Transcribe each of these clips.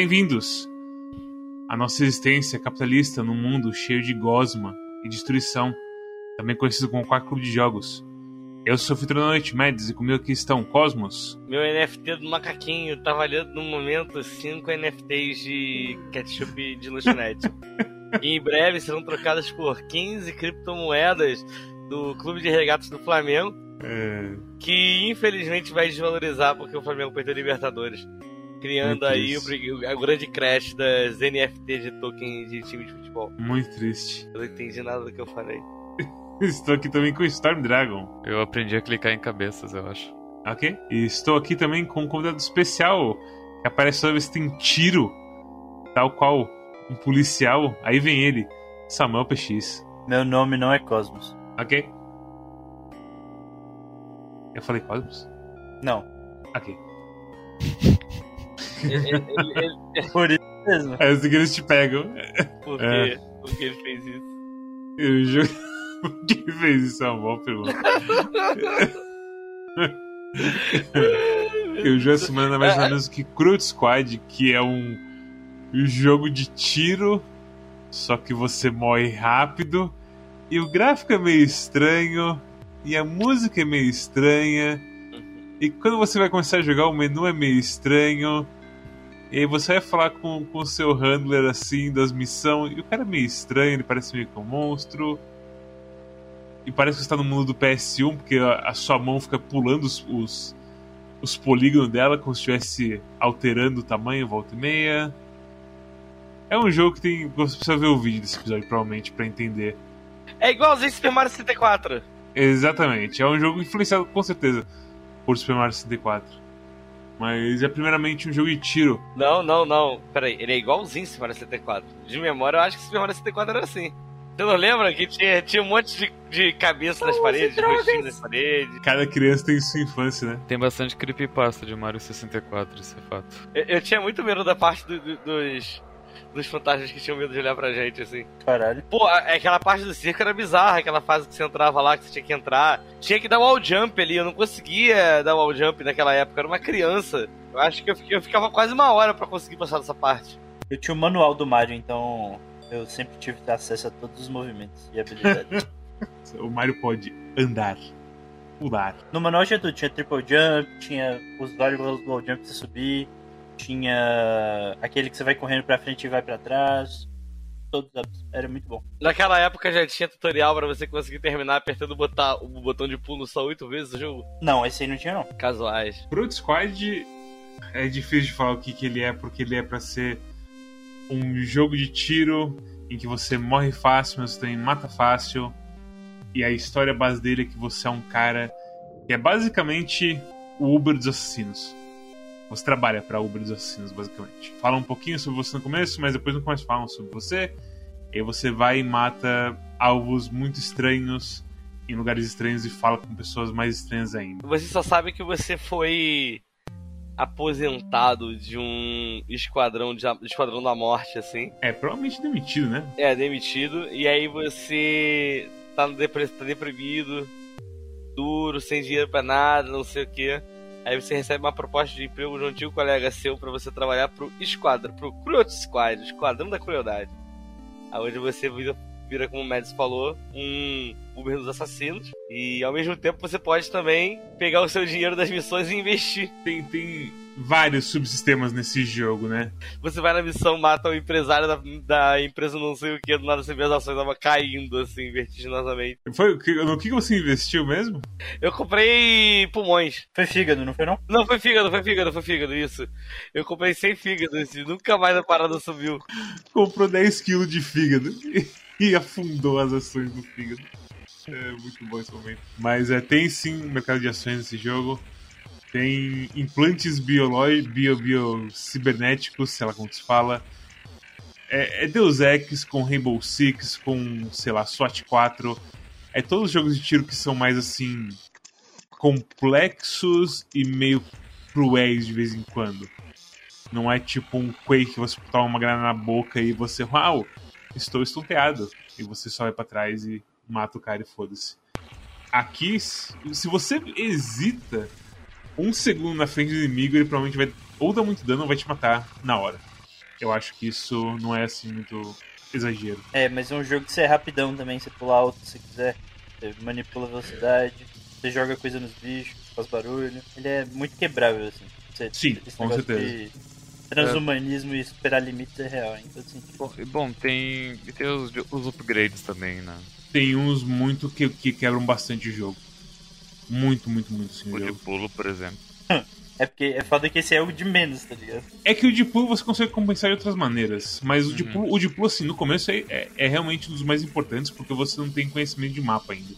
Bem-vindos à nossa existência capitalista num mundo cheio de gosma e destruição, também conhecido como Quarto Clube de Jogos. Eu sou o Fitro da Noite, Mads, e comigo aqui estão Cosmos. Meu NFT do macaquinho tá valendo no momento 5 NFTs de ketchup de lanchonete. e em breve serão trocadas por 15 criptomoedas do Clube de Regatas do Flamengo, É, que infelizmente vai desvalorizar porque o Flamengo perdeu a Libertadores. Criando aí o, o grande crash das NFTs de token de time de futebol. muito triste. Eu não entendi nada do que eu falei. Estou aqui também com Storm Dragon, Eu aprendi a clicar em cabeças, eu acho. ok? E estou aqui também com um convidado especial que aparece toda vez que tem tiro, tal qual um policial. Aí vem ele, Samuel PX, Meu nome não é Cosmos. ok? Eu falei Cosmos? Não. Ok. Ele- ele- ele- ele- Por isso mesmo. É assim que eles te pegam. por, quê? É. por que ele fez isso? Eu juro. Quem fez isso é uma boa pergunta. Eu já semana mais ou menos que Crude Squad, que é um jogo de tiro, só que você morre rápido, e o gráfico é meio estranho, e a música é meio estranha, e quando você vai começar a jogar, o menu é meio estranho. E aí você vai falar com o seu handler assim das missões, e o cara é meio estranho, ele parece meio que um monstro. E parece que você tá no mundo do PS1, porque a, a sua mão fica pulando os, os, os polígonos dela, como se estivesse alterando o tamanho, volta e meia. É um jogo que tem. Você precisa ver o vídeo desse episódio, provavelmente, pra entender. É igualzinho Super Mario 64. Exatamente. É um jogo influenciado com certeza por Super Mario 64. Mas é primeiramente um jogo de tiro. Não, não, não. Peraí, ele é igualzinho Super Mario 64. De memória, eu acho que Super Mario 64 era assim. Você não lembra que tinha, tinha um monte de, de cabeça nas paredes, de rostinho nas paredes? Cada criança tem sua infância, né? Tem bastante creepypasta de Mario 64, isso é fato. Eu, eu tinha muito medo da parte do- do- dos, dos fantasmas que tinham medo de olhar pra gente, assim. Caralho. Pô, a- aquela parte do circo era bizarra, aquela fase que você entrava lá, que você tinha que entrar. Tinha que dar wall jump ali, eu não conseguia dar wall jump naquela época, eu era uma criança. Eu acho que eu, fiquei- eu ficava quase uma hora pra conseguir passar dessa parte. Eu tinha o manual do Mario, então eu sempre tive acesso a todos os movimentos e habilidades. O Mario pode andar, pular. no manual tinha tudo. Tinha triple jump, tinha os vários wall jump pra você subir, tinha aquele que você vai correndo pra frente e vai pra trás. Todos os- era muito bom. Naquela época já tinha tutorial pra você conseguir terminar apertando o botão, o botão de pulo só oito vezes o jogo. Não, esse aí não tinha não. Casuais. Fruit Squad é difícil de falar o que, que ele é, porque ele é pra ser um jogo de tiro em que você morre fácil, mas você também mata fácil. E a história base dele é que você é um cara que é basicamente o Uber dos assassinos. Você trabalha pra Uber dos assassinos, basicamente. Fala um pouquinho sobre você no começo, mas depois no começo falam sobre você. E aí você vai e mata alvos muito estranhos em lugares estranhos e fala com pessoas mais estranhas ainda. Você só sabe que você foi aposentado de um esquadrão de, esquadrão da morte, assim. É, provavelmente demitido, né? É, demitido. E aí você tá, no depre- tá deprimido, duro, sem dinheiro pra nada, não sei o que. Aí você recebe uma proposta de emprego de um antigo colega seu pra você trabalhar pro esquadrão, pro Cruel Squad, Esquadrão da Crueldade. Aonde você vira, vira, como o Mads falou, um Uber dos assassinos. E ao mesmo tempo você pode também pegar o seu dinheiro das missões e investir. Tem, tem vários subsistemas nesse jogo, né? Você vai na missão, mata o empresário da, da empresa não sei o que, do nada você vê as ações tava caindo assim, vertiginosamente. Foi, o que- no que você investiu mesmo? Eu comprei pulmões. Foi fígado, não foi não? Não, foi fígado, foi fígado, foi fígado, isso. Eu comprei 100 fígados e nunca mais a parada subiu. Comprou 10 kg de fígado e afundou as ações do fígado. É muito bom esse momento. Mas é, tem sim um mercado de ações nesse jogo. Tem implantes biológicos, bio, bio, cibernéticos, sei lá como se fala. É, é Deus Ex com Rainbow Six, com, sei lá, SWAT 4. É todos os jogos de tiro que são mais assim. complexos e meio cruéis de vez em quando. Não é tipo um Quake que você toma uma granada na boca e você, uau, estou estonteado. E você só vai pra trás e mata o cara e foda-se. Aqui, se você hesita um segundo na frente do inimigo, ele provavelmente vai ou dar muito dano ou vai te matar na hora. Eu acho que isso não é assim muito exagero. É, mas é um jogo que você é rapidão também, você pula alto se quiser, você manipula a velocidade, você joga coisa nos bichos, faz barulho. Ele é muito quebrável, assim. Você, Sim, esse com negócio certeza. de Transhumanismo e superar limites é real, em todo sentido. Bom, e bom, tem, e tem os, os upgrades também, né? Tem uns muito que, que quebram bastante o jogo. Muito, muito, muito sim. o de pulo, por exemplo. É porque é foda que esse é o de menos, tá ligado? É que o de pulo você consegue compensar de outras maneiras. Mas o de Uhum. pulo, o de pulo assim, no começo é, é, é realmente um dos mais importantes, porque você não tem conhecimento de mapa ainda.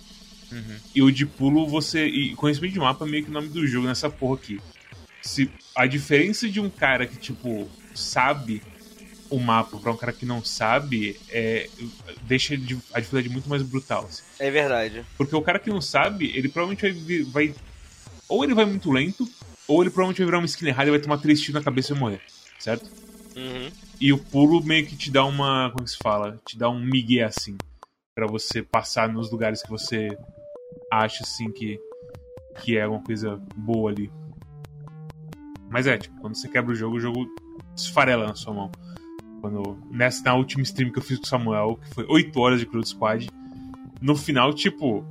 Uhum. E o de pulo, você. E conhecimento de mapa é meio que o nome do jogo nessa porra aqui. Se a diferença de um cara que, tipo, sabe o mapa pra um cara que não sabe, é, deixa de- a dificuldade muito mais brutal. assim. É verdade. Porque o cara que não sabe, ele provavelmente vai, vai. Ou ele vai muito lento, ou ele provavelmente vai virar uma skin errada e vai tomar três tiros na cabeça e morrer. Certo? Uhum. E o pulo meio que te dá uma. Como que se fala? Te dá um migué assim. Pra você passar nos lugares que você acha assim que. Que é uma coisa boa ali. Mas é, tipo, quando você quebra o jogo, o jogo esfarela na sua mão. Quando, nessa, na última stream que eu fiz com o Samuel, que foi 8 horas de Crude Squad, no final, tipo.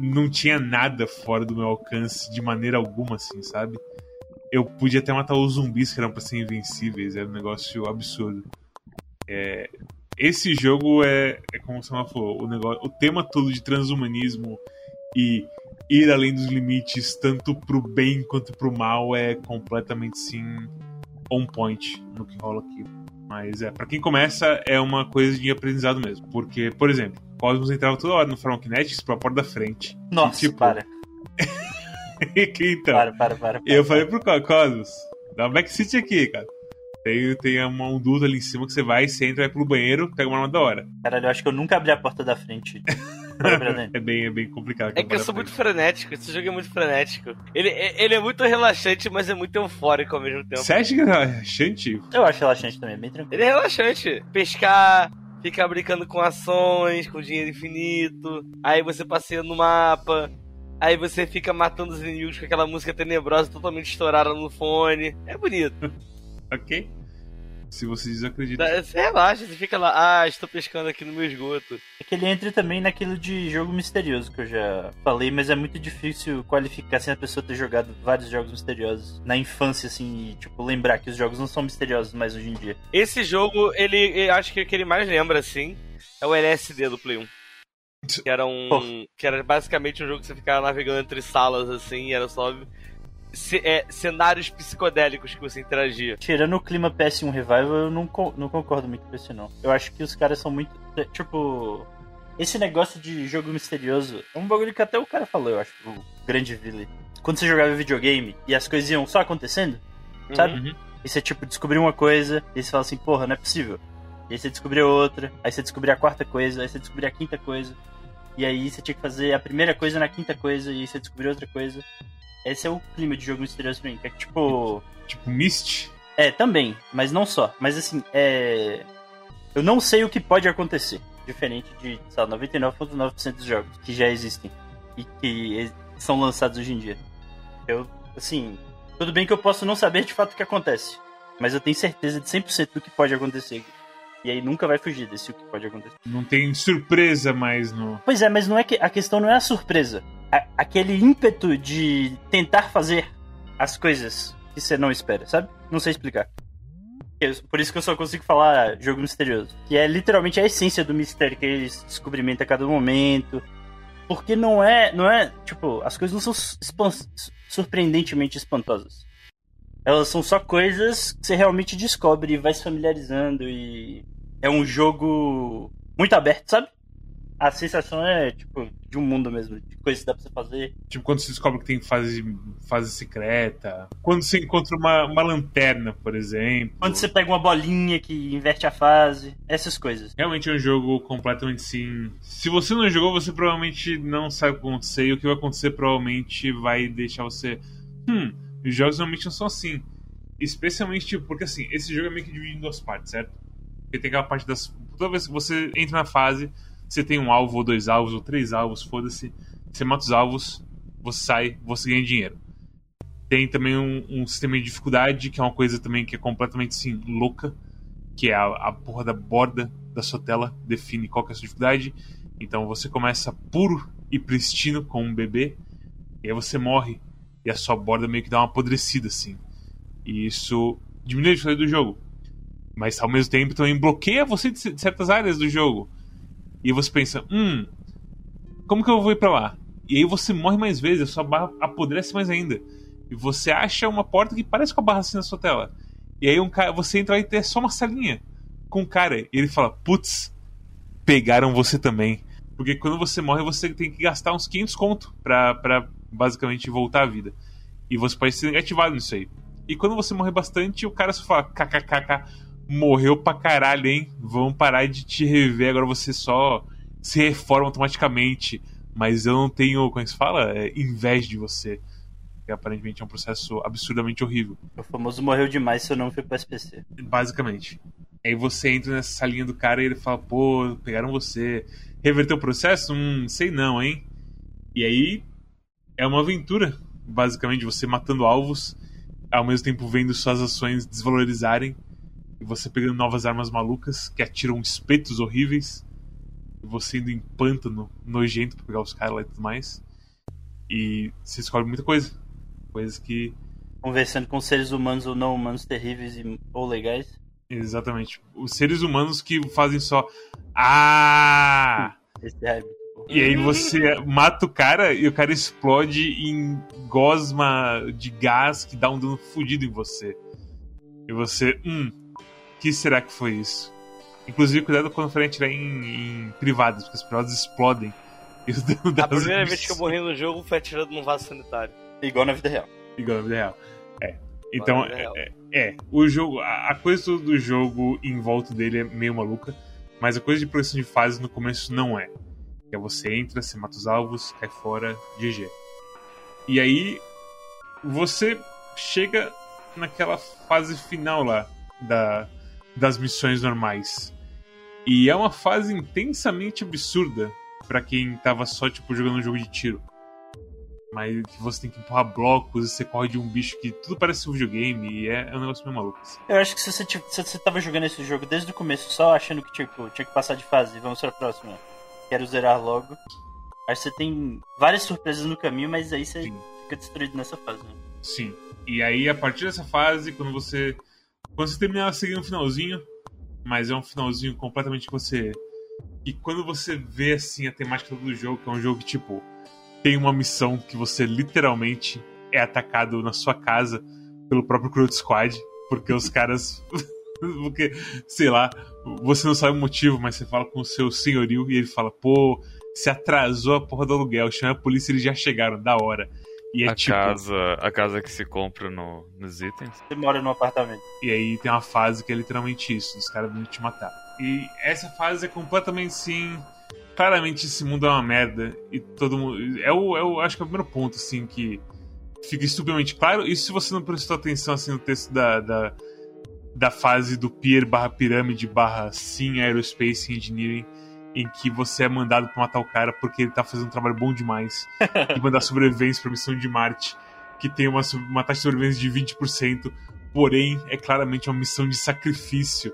Não tinha nada fora do meu alcance de maneira alguma, assim, sabe? eu podia até matar os zumbis que eram pra ser invencíveis, era um negócio absurdo. É, esse jogo é, é como você falou, o, negócio, o tema todo de transhumanismo e ir além dos limites, tanto pro bem quanto pro mal, é completamente sim on point no que rola aqui. Mas é, para quem começa, é uma coisa de aprendizado mesmo. Porque, por exemplo, Cosmos entrava toda hora no Pharmakinetics pra porta da frente. Nossa, tipo, para, então, para, para, para. e eu para. falei pro Co- Cosmos, dá um backseat aqui, cara. Tem, tem uma, um duto ali em cima que você vai, você entra, vai pro banheiro, pega uma arma da hora. Caralho, eu acho que eu nunca abri a porta da frente. É bem, é bem complicado. É que eu sou muito frenético, esse jogo é muito frenético. Ele, ele é muito relaxante, mas é muito eufórico ao mesmo tempo. Você acha que é relaxante? Eu acho relaxante também, bem tranquilo. Ele é relaxante. Pescar, ficar brincando com ações, com dinheiro infinito. Aí você passeia no mapa. Aí você fica matando os inimigos com aquela música tenebrosa totalmente estourada no fone. É bonito. Ok. Se você Você relaxa, você fica lá, ah, estou pescando aqui no meu esgoto. É que ele entra também naquilo de jogo misterioso que eu já falei, mas é muito difícil qualificar sem a pessoa ter jogado vários jogos misteriosos na infância, assim, e, tipo, lembrar que os jogos não são misteriosos mais hoje em dia. Esse jogo, ele, eu acho que o que ele mais lembra, assim, é o LSD do Play 1. Que era um. Pô. Que era basicamente um jogo que você ficava navegando entre salas, assim, e era só é, cenários psicodélicos que você interagia. Tirando o clima PS1 Revival, eu não, não concordo muito com isso, não. Eu acho que os caras são muito. Tipo. Esse negócio de jogo misterioso é um bagulho que até o cara falou, eu acho, o Grande Ville. Quando você jogava videogame e as coisas iam só acontecendo, sabe? Uhum. E você, tipo, descobriu uma coisa, e você fala assim, porra, não é possível. E aí você descobriu outra, aí você descobriu a quarta coisa, aí você descobriu a quinta coisa. E aí você tinha que fazer a primeira coisa na quinta coisa, e aí você descobriu outra coisa. Esse é o clima de jogo misterioso pra mim, que é tipo. Tipo, Mist. É, também, mas não só. Mas assim, é. Eu não sei o que pode acontecer. Diferente de, sei lá, 99,9% dos jogos que já existem e que são lançados hoje em dia. Eu, assim, tudo bem que eu posso não saber de fato o que acontece, mas eu tenho certeza de 100% do que pode acontecer. E aí nunca vai fugir desse o que pode acontecer. Não tem surpresa mais no. Pois é, mas não é que a questão não é a surpresa. A- aquele ímpeto de tentar fazer as coisas que você não espera, sabe? Não sei explicar. Por isso que eu só consigo falar jogo misterioso. Que é literalmente a essência do mistério, que esse descobrimento a cada momento. Porque não é, não é, tipo, as coisas não são espan- surpreendentemente espantosas. Elas são só coisas que você realmente descobre e vai se familiarizando e é um jogo muito aberto, sabe? A sensação é, tipo, de um mundo mesmo, de coisas que dá pra você fazer. Tipo, quando você descobre que tem fase, fase secreta. Quando você encontra uma, uma lanterna, por exemplo. Quando você pega uma bolinha que inverte a fase, essas coisas. Realmente é um jogo completamente sim. Se você não jogou, você provavelmente não sabe o que vai acontecer. E o que vai acontecer provavelmente vai deixar você. Hum, os jogos realmente não são assim. Especialmente, tipo, porque assim, esse jogo é meio que dividido em duas partes, certo? Porque tem aquela parte das. Toda vez que você entra na fase, você tem um alvo, ou dois alvos, ou três alvos, foda-se. Você mata os alvos, você sai, você ganha dinheiro. Tem também um, um, sistema de dificuldade, que é uma coisa também que é completamente assim, louca, que é a, a porra da borda da sua tela define qual é a sua dificuldade. Então você começa puro e pristino com um bebê, e aí você morre, e a sua borda meio que dá uma apodrecida assim. E isso diminui a dificuldade do jogo. Mas ao mesmo tempo também bloqueia você de certas áreas do jogo. E você pensa, hum, como que eu vou ir pra lá? E aí você morre mais vezes, a sua barra apodrece mais ainda. E você acha uma porta que parece com a barra assim na sua tela. E aí um cara, você entra e tem só uma salinha com um cara. E ele fala, putz, pegaram você também. Porque quando você morre, você tem que gastar uns 500 conto pra, pra basicamente voltar à vida. E você pode ser negativado nisso aí. E quando você morrer bastante, o cara só fala, kkkk, morreu pra caralho, hein? Vamos parar de te rever, agora você só se reforma automaticamente. Mas eu não tenho, como é que se fala? É, inveja de você. Que aparentemente é um processo absurdamente horrível. O famoso morreu demais se eu não fui pro SPC. Basicamente. Aí você entra nessa salinha do cara e ele fala, pô, pegaram você. Reverteu o processo? Hum, sei não, hein? E aí é uma aventura, basicamente, você matando alvos, ao mesmo tempo vendo suas ações desvalorizarem, e você pegando novas armas malucas que atiram espetos horríveis você indo em pântano nojento pra pegar os caras lá e tudo mais. E você descobre muita coisa. Coisas que. Conversando com seres humanos ou não humanos terríveis e, ou legais. Exatamente. Os seres humanos que fazem só. Ah! Esse é e aí você mata o cara e o cara explode em gosma de gás que dá um dano fodido em você. E você, hum, que será que foi isso? Inclusive, cuidado quando for atirar em, em privadas, porque as privadas explodem. A primeira vez que eu morri no jogo foi atirando num vaso sanitário. Igual na vida real. Igual na vida real. É. Então, é, é, é, o jogo, a, a, coisa do jogo em volta dele é meio maluca, mas a coisa de progressão de fases no começo não é. Que é você entra, você mata os alvos, cai fora, GG. E aí, você chega naquela fase final lá da, das missões normais. E é uma fase intensamente absurda para quem tava só, tipo, jogando um jogo de tiro. Mas que você tem que empurrar blocos e você corre de um bicho que tudo parece um videogame e é, é um negócio meio maluco. Assim. Eu acho que se você, tipo, se você tava jogando esse jogo desde o começo só achando que tipo, tinha que passar de fase, vamos pra próxima, quero zerar logo. Acho que você tem várias surpresas no caminho, mas aí você Sim. fica destruído nessa fase, né? Sim. E aí, a partir dessa fase, quando você. Quando você terminar seguir um finalzinho, mas é um finalzinho completamente que você. E quando você vê assim a temática do jogo, que é um jogo que, tipo, tem uma missão que você literalmente é atacado na sua casa pelo próprio Crowd Squad, porque os caras. porque, sei lá, você não sabe o motivo, mas você fala com o seu senhorio e ele fala, pô, se atrasou a porra do aluguel, chama a polícia, eles já chegaram, da hora. E é a tipo... casa, a casa que se compra no, nos itens. Você mora num apartamento. E aí tem uma fase que é literalmente isso, os caras vão te matar. E essa fase é completamente sim. Claramente esse mundo é uma merda. E todo mundo. É o, é o. Acho que é o primeiro ponto, assim, que fica estupidamente claro. E se você não prestou atenção assim no texto da, da, da fase do Pier barra pirâmide barra Sim Aerospace Engineering em que você é mandado pra matar o cara porque ele tá fazendo um trabalho bom demais e mandar sobrevivência pra missão de Marte, que tem uma, uma taxa de sobrevivência de 20%, porém é claramente uma missão de sacrifício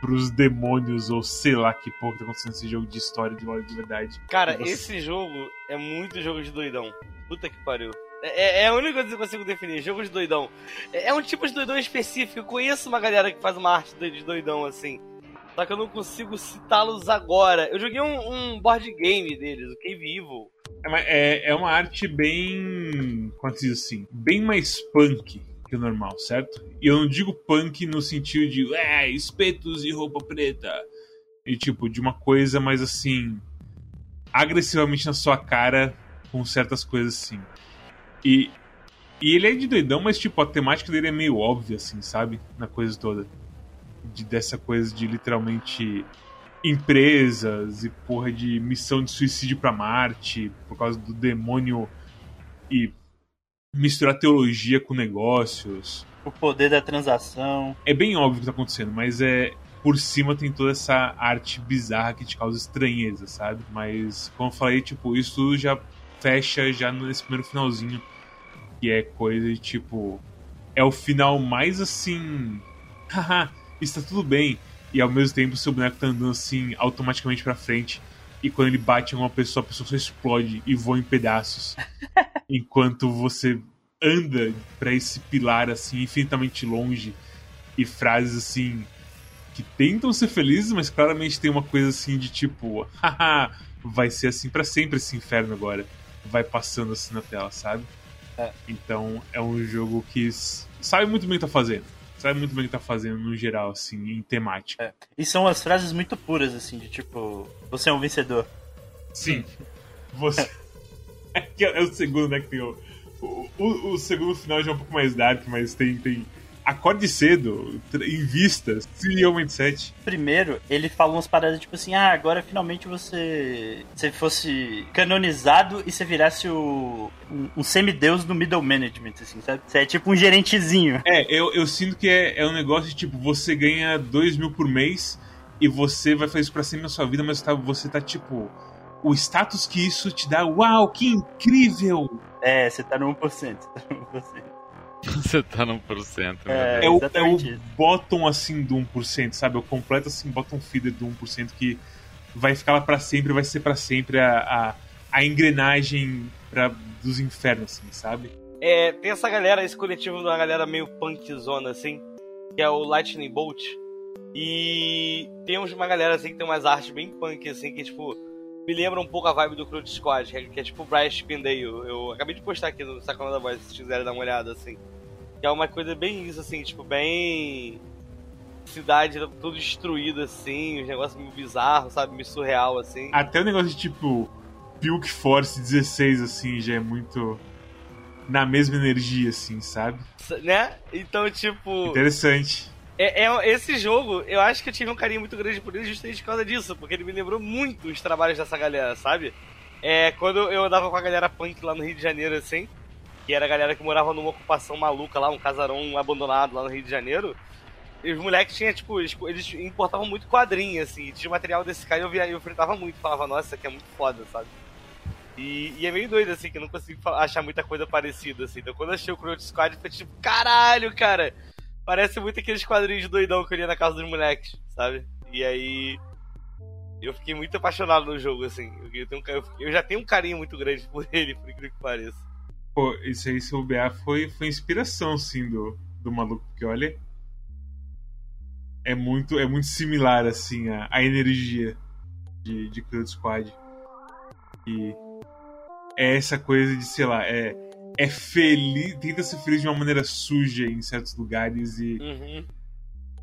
pros demônios, ou sei lá que porra que tá acontecendo nesse jogo de história de lore de verdade. Cara, você... esse jogo é muito jogo de doidão. Puta que pariu. É, é, a única coisa que eu consigo definir, jogo de doidão. É, é um tipo de doidão específico. Eu conheço uma galera que faz uma arte de doidão assim. Só que eu não consigo citá-los agora. Eu joguei um, um, board game deles, o Cave Evil. É, é uma arte bem. Como se diz assim? Bem mais punk que o normal, certo? E eu não digo punk no sentido de é, espetos e roupa preta. E tipo, de uma coisa mais assim. agressivamente na sua cara, com certas coisas assim. E, e ele é de doidão, mas tipo, a temática dele é meio óbvia, assim, sabe? Na coisa toda de, dessa coisa de literalmente empresas e porra de missão de suicídio para Marte por causa do demônio e misturar teologia com negócios. O poder da transação. É bem óbvio o que tá acontecendo, mas é por cima tem toda essa arte bizarra que te causa estranheza, sabe? Mas como eu falei, tipo, isso tudo já fecha já nesse primeiro finalzinho Que é coisa de tipo. É o final mais assim. Haha, está tudo bem. E ao mesmo tempo seu boneco tá andando assim automaticamente pra frente. E quando ele bate em uma pessoa, a pessoa só explode e voa em pedaços. enquanto você anda para esse pilar assim infinitamente longe e frases assim que tentam ser felizes, mas claramente tem uma coisa assim de tipo, haha, vai ser assim para sempre esse inferno agora. Vai passando assim na tela, sabe? É. Então é um jogo que sabe muito bem o que tá fazendo. Sabe muito bem o que tá fazendo no geral, assim, em temática. É. E são as frases muito puras, assim, de tipo, você é um vencedor. Sim. Você. É, é o segundo, né? Que tem o, o, o- o segundo final já é um pouco mais dark, mas tem. tem acorde cedo, invista, CEO Mindset. Primeiro, ele fala umas paradas tipo assim, ah, agora finalmente você. Você fosse canonizado e você virasse o. um, um semideus do middle management, assim, sabe? Você é tipo um gerentezinho. É, eu, eu sinto que é, é um negócio de tipo, você ganha 2 mil por mês e você vai fazer isso pra sempre na sua vida, mas tá, você tá tipo. O status que isso te dá, uau, que incrível! É, você tá no 1%. Você tá no 1%. Você tá no porcento, meu É. Deus. É o, é o bottom assim do 1%, sabe? É o completo assim bottom feeder do 1% que vai ficar lá pra sempre, vai ser pra sempre a, a, a engrenagem pra, dos infernos, assim, sabe? É, tem essa galera, esse coletivo de uma galera meio punkzona, assim, que é o Lightning Bolt. E tem uns- uma galera assim que tem umas artes bem punk, assim, que tipo, me lembra um pouco a vibe do Crowd Squad, que é, que é tipo o Brian Spindale. Eu acabei de postar aqui no Sacana da Voz, se vocês quiserem dar uma olhada, assim. Que é uma coisa bem isso, assim, tipo, bem. Cidade tudo destruída, assim, uns negócios meio bizarros, sabe? Meio surreal, assim. Até o negócio de tipo Pilk Force 16, assim, já é muito na mesma energia, assim, sabe? Né? Então, tipo. Interessante. É, é- esse jogo, eu acho que eu tive um carinho muito grande por ele justamente por causa disso, porque ele me lembrou muito os trabalhos dessa galera, sabe? É, quando eu andava com a galera punk lá no Rio de Janeiro, assim, que era a galera que morava numa ocupação maluca lá, um casarão abandonado lá no Rio de Janeiro, e os moleques tinham, tipo, eles, importavam muito quadrinho, assim, tinha material desse cara e eu, via, eu fritava muito, falava, nossa, isso aqui é muito foda, sabe? E, e é meio doido, assim, que eu não consigo achar muita coisa parecida, assim. Então quando eu achei o Crowd Squad, foi tipo, caralho, cara! Parece muito aqueles quadrinhos doidão que eu lia na casa dos moleques, sabe? E aí. Eu fiquei muito apaixonado no jogo, assim. Eu, tenho eu já tenho um carinho muito grande por ele, por incrível que pareça. Pô, isso aí, se o BA foi, foi inspiração, sim, do, do maluco, porque olha. É muito, é muito similar, assim, a, a energia de, de Cloud Squad. E é essa coisa de, sei lá, é, é feliz, tenta ser feliz de uma maneira suja em certos lugares e Uhum.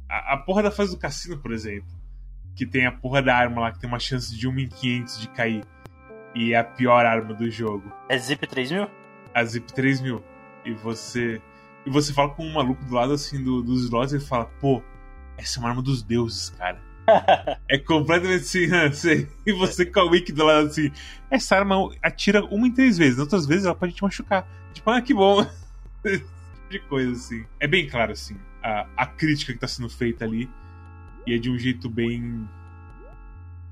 a, a porra da fase do cassino, por exemplo, que tem a porra da arma lá que tem uma chance de 1 em 500 de cair e é a pior arma do jogo É Zip 3000? A Zip 3000. E você. E você fala com um maluco do lado assim do, dos slots e fala, pô, essa é uma arma dos deuses, cara. é completamente assim, assim, e você com a wiki do lado assim, essa arma atira uma em três vezes, outras vezes ela pode te machucar. Tipo, ah, que bom. Esse tipo de coisa, assim. É bem claro, assim, a, a crítica que tá sendo feita ali. E é de um jeito bem.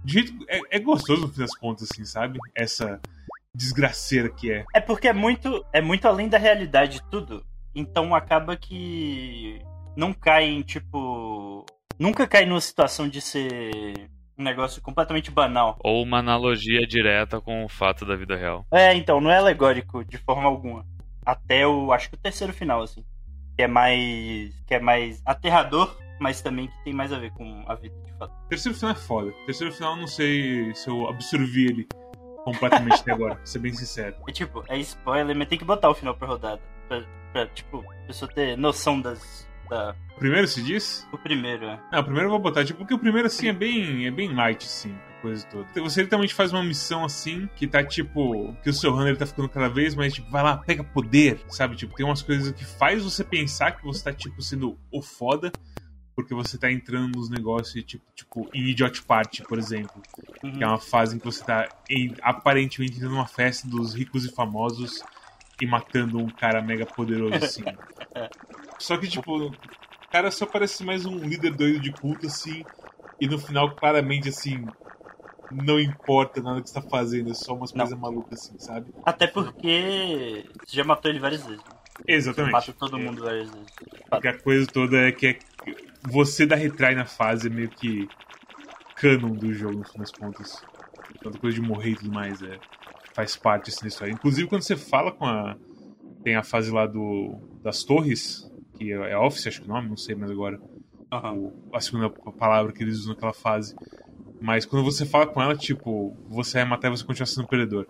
De jeito. É, é gostoso no fim das contas, assim, sabe? Essa desgraceira que é. É porque é muito, é muito além da realidade tudo. Então acaba que não cai em tipo. Nunca cai numa situação de ser um negócio completamente banal. Ou uma analogia direta com o fato da vida real. É, então, não é alegórico de forma alguma. Até o. acho que o terceiro final, assim. Que é mais. que é mais aterrador, mas também que tem mais a ver com a vida de fato. Terceiro final é foda. Terceiro final eu não sei se eu absorvi ele completamente até agora, pra ser bem sincero. É tipo, é spoiler, mas tem que botar o final pra rodada. Pra, pra tipo, a pessoa ter noção das. Da, O primeiro se diz? o primeiro, é. Ah, o primeiro eu vou botar, tipo, porque o primeiro assim é bem, é bem light, assim, a coisa toda. Você literalmente faz uma missão assim, que tá tipo, que o seu runner tá ficando cada vez mais, tipo, vai lá, pega poder, sabe? Tipo, tem umas coisas que faz você pensar que você tá, tipo, sendo o foda, porque você tá entrando nos negócios, tipo, tipo em Idiot Party, por exemplo. Uhum. Que é uma fase em que você tá em- aparentemente entrando numa festa dos ricos e famosos e matando um cara mega poderoso assim. Só que, tipo, o cara só parece mais um líder doido de culto, assim, e no final, claramente, assim, não importa nada que você tá fazendo, é só umas coisas malucas assim, sabe? Até porque você já matou ele várias vezes. Exatamente. Mata todo É, mundo várias vezes. Porque a coisa toda é que é você dar retry na fase é meio que canon do jogo, no fim das contas. Toda coisa de morrer e tudo mais é, faz parte assim, da história. Inclusive, quando você fala com a. Tem a fase lá do das torres, que é Office, acho que é o nome, não sei mais agora. Aham. o- a segunda palavra que eles usam naquela fase. Mas quando você fala com ela, tipo, você vai matar e você continua sendo perdedor.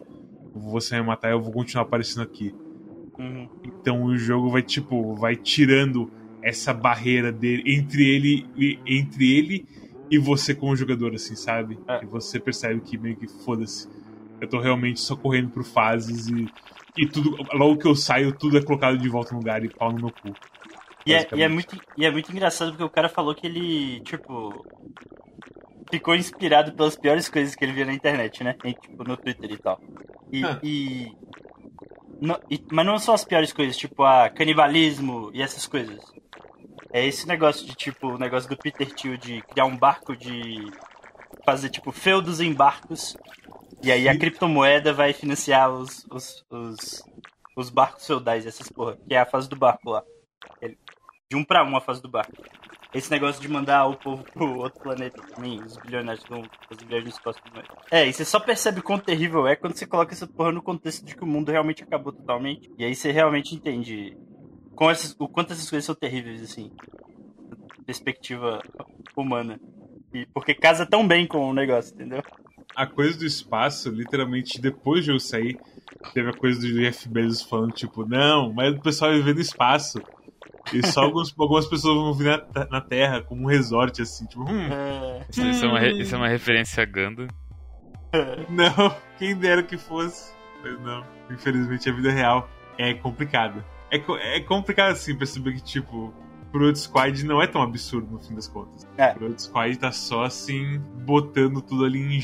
Você vai matar e eu vou continuar aparecendo aqui. Uhum. Então o jogo vai, tipo, vai tirando essa barreira dele entre ele e, entre ele e você como jogador, assim, sabe? É. E você percebe que meio que foda-se. Eu tô realmente só correndo por fases e. E tudo, logo que eu saio, tudo é colocado de volta no lugar e pau no meu cu. E é, e, é muito, e é muito engraçado porque o cara falou que ele, tipo. Ficou inspirado pelas piores coisas que ele via na internet, né? Em, tipo, no Twitter e tal. E. Ah. e- não- e- mas não são as piores coisas, tipo, a canibalismo e essas coisas. É esse negócio de, tipo, o negócio do Peter Thiel de criar um barco de. fazer, tipo, feudos em barcos. E aí a criptomoeda vai financiar os, os, os, os barcos feudais, essas porra. Que é a fase do barco lá. De um pra um a fase do barco. Esse negócio de mandar o povo pro outro planeta também, os bilionários vão fazer viagem no espaço. mais. É, e você só percebe quão terrível é quando você coloca essa porra no contexto de que o mundo realmente acabou totalmente. E aí você realmente entende com essas- o quanto essas coisas são terríveis, assim. Perspectiva humana. E porque casa tão bem com o negócio, entendeu? a coisa do espaço, literalmente, depois de eu sair, teve a coisa do Jeff Bezos falando, tipo, não, mas o pessoal vai viver no espaço. E só alguns, algumas pessoas vão vir na, na Terra, como um resort, assim, tipo, hum, É, Isso, isso é uma, isso é uma referência a Gundam. não, quem dera que fosse. Mas não, infelizmente a vida real é complicada. É, é complicado, assim, perceber que, tipo, pro outro squad não é tão absurdo, no fim das contas. É. Pro outro squad tá só, assim, botando tudo ali em,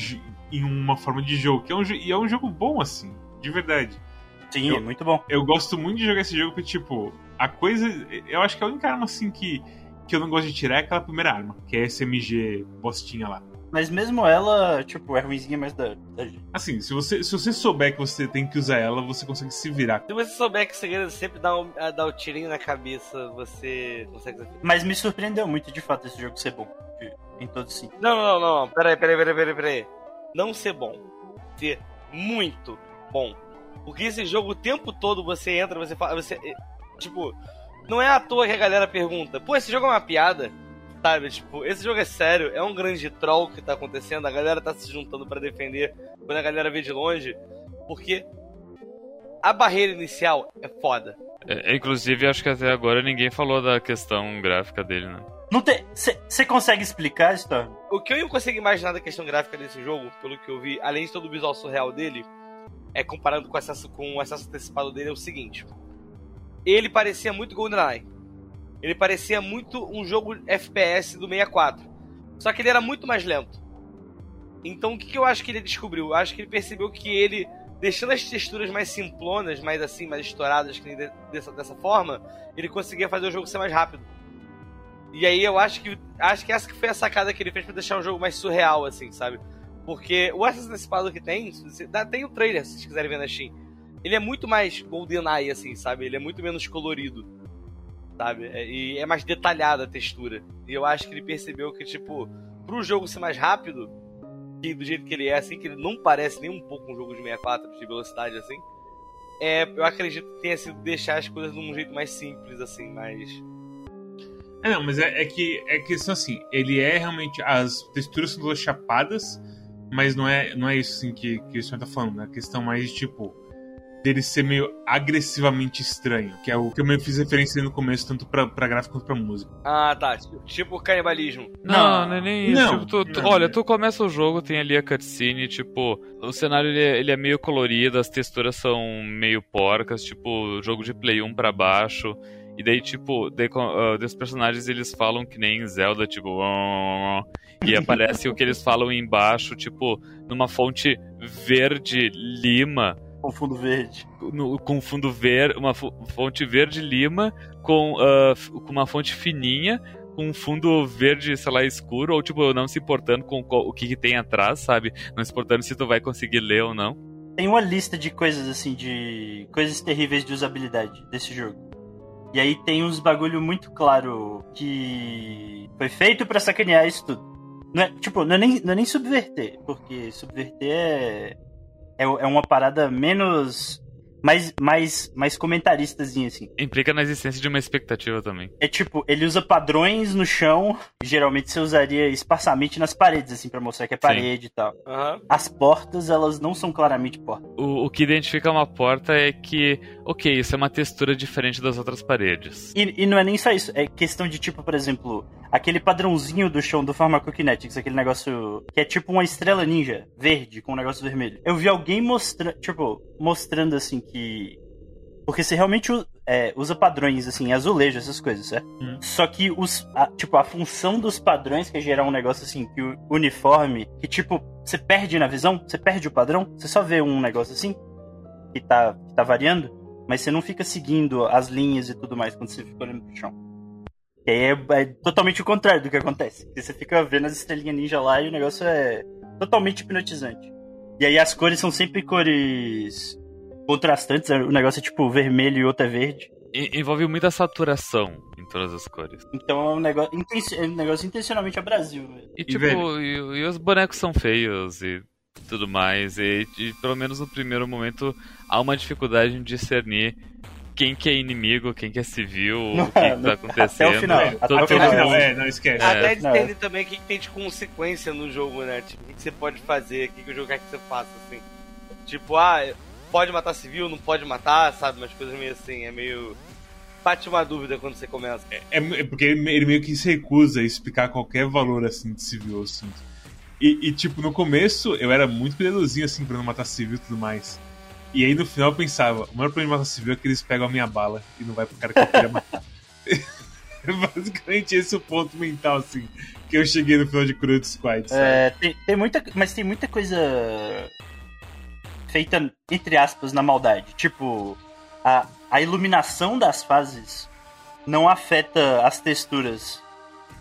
em uma forma de jogo. Que é um, e é um jogo bom, assim, de verdade. sim, Eu- é muito bom. Eu gosto muito de jogar esse jogo porque, tipo, a coisa. Eu acho que a única arma, assim, que, que eu não gosto de tirar é aquela primeira arma, que é esse MG postinha lá. Mas mesmo ela, tipo, é ruimzinha, mas da, da gente. Assim, se você, se você souber que você tem que usar ela, você consegue se virar. Se você souber que o segredo é sempre dar, um, dar o tirinho na cabeça, você consegue. Mas me surpreendeu muito, de fato, esse jogo ser bom. de- Em todos os sentidos. Não, não, não, não. Peraí, peraí, peraí, peraí, peraí. Não ser bom. Ser muito bom. Porque esse jogo o tempo todo você entra, você fala. Você, eh, tipo, não é à toa que a galera pergunta, pô, esse jogo é uma piada? Sabe, tipo, esse jogo é sério, é um grande troll que tá acontecendo, a galera tá se juntando pra defender quando a galera vê de longe, porque a barreira inicial é foda. É, inclusive, acho que até agora ninguém falou da questão gráfica dele, né? Não tem. Você consegue explicar, Storm? O que eu não consigo imaginar da questão gráfica desse jogo, pelo que eu vi, além de todo o visual surreal dele, é comparando com o acesso, com o acesso antecipado dele, é o seguinte. Ele parecia muito GoldenEye. Ele parecia muito um jogo FPS do 64. Só que ele era muito mais lento. Então o que, que eu acho que ele descobriu? Eu acho que ele percebeu que ele, deixando as texturas mais simplonas, mais assim, mais estouradas, que dessa, dessa forma, ele conseguia fazer o jogo ser mais rápido. E aí eu acho que acho que essa que foi a sacada que ele fez pra deixar o jogo mais surreal, assim, sabe? Porque o acesso antecipado que tem, tem o trailer, se vocês quiserem ver na Steam. Ele é muito mais GoldenEye, assim, sabe? Ele é muito menos colorido, sabe? É- E é mais detalhada a textura. E eu acho que ele percebeu que, tipo, pro jogo ser mais rápido, que do jeito que ele é, assim, que ele não parece nem um pouco um jogo de 64, de velocidade, assim, é, eu acredito que tenha sido deixar as coisas de um jeito mais simples, assim, mais... É, não, mas é, é que é questão assim, ele é realmente. As texturas são todas chapadas, mas não é, não é isso assim que, que o senhor tá falando. né? A questão mais tipo. Dele ser meio agressivamente estranho. Que é o que eu meio fiz referência no começo, tanto pra, pra gráfico quanto pra música. Ah, tá. Tipo canibalismo. Não, Não, não, é nem isso. não, Tipo, tu- tu- não, olha, tu começa o jogo, tem ali a cutscene, tipo, o cenário ele é, ele é meio colorido, as texturas são meio porcas, tipo, jogo de Play 1 pra baixo. E daí, tipo, daí, os personagens eles falam que nem Zelda, tipo, "Oh", e aparece o que eles falam embaixo, tipo, numa fonte verde lima Com fundo verde. no- com fundo verde, uma fo- fonte verde lima com, f- com uma fonte fininha com um fundo verde, sei lá, escuro, ou tipo, não se importando com o que, que tem atrás, sabe? Não se importando se tu vai conseguir ler ou não. Tem uma lista de coisas assim, de coisas terríveis de usabilidade desse jogo. E aí tem uns bagulho muito claro que foi feito para sacanear isso tudo. Não é, tipo, não é, nem, não é nem subverter, porque subverter é, é, é uma parada menos mais, mais, mais comentaristazinho, assim. Implica na existência de uma expectativa também. É tipo, ele usa padrões no chão, geralmente você usaria esparsamente nas paredes, assim, pra mostrar que é parede Sim. e tal. Uhum. As portas, elas não são claramente portas. O, o que identifica uma porta é que, ok, isso é uma textura diferente das outras paredes. E, e não é nem só isso, é questão de tipo, por exemplo, aquele padrãozinho do chão do Pharmacokinetics, aquele negócio que é tipo uma estrela ninja verde com um negócio vermelho. Eu vi alguém mostrando, tipo, mostrando assim que. Porque você realmente é, usa padrões, assim, azulejo, essas coisas, certo? Hum. Só que os. A, tipo, a função dos padrões que é gerar um negócio assim, que o uniforme, que tipo, você perde na visão, você perde o padrão, você só vê um negócio assim, que tá, que tá variando, mas você não fica seguindo as linhas e tudo mais quando você fica olhando pro chão. Que aí é, é, totalmente o contrário do que acontece. Porque você fica vendo as estrelinhas ninja lá e o negócio é totalmente hipnotizante. E aí as cores são sempre cores contrastantes, o negócio é tipo vermelho e outro é verde. E, envolve muita saturação em todas as cores. Então é um negócio, é um negócio intencionalmente a Brasil. E tipo, e, e, os bonecos são feios e tudo mais. E, e, pelo menos no primeiro momento há uma dificuldade em discernir quem que é inimigo, quem que é civil, não, o que, é, que tá acontecendo. Até o final. É, até o final, final, é, não esquece. Até entende também o que, que tem de consequência no jogo, né? Tipo, o que, que você pode fazer, o que, que o jogo quer que você faça, assim. Tipo, ah, pode matar civil, não pode matar, sabe? Umas coisas meio assim, é meio. Bate uma dúvida quando você começa. É, é porque ele meio que se recusa a explicar qualquer valor assim de civil, assim. E, e, tipo, no começo eu era muito cuidadosinho assim pra não matar civil e tudo mais. E aí no final eu pensava, o maior problema da civil é que eles pegam a minha bala e não vai pro cara que eu queria matar. é basicamente esse o ponto mental, assim, que eu cheguei no final de Cruel Squad. Sabe? É, tem, tem muita. Mas tem muita coisa feita, entre aspas, na maldade. Tipo, a, a iluminação das fases não afeta as texturas,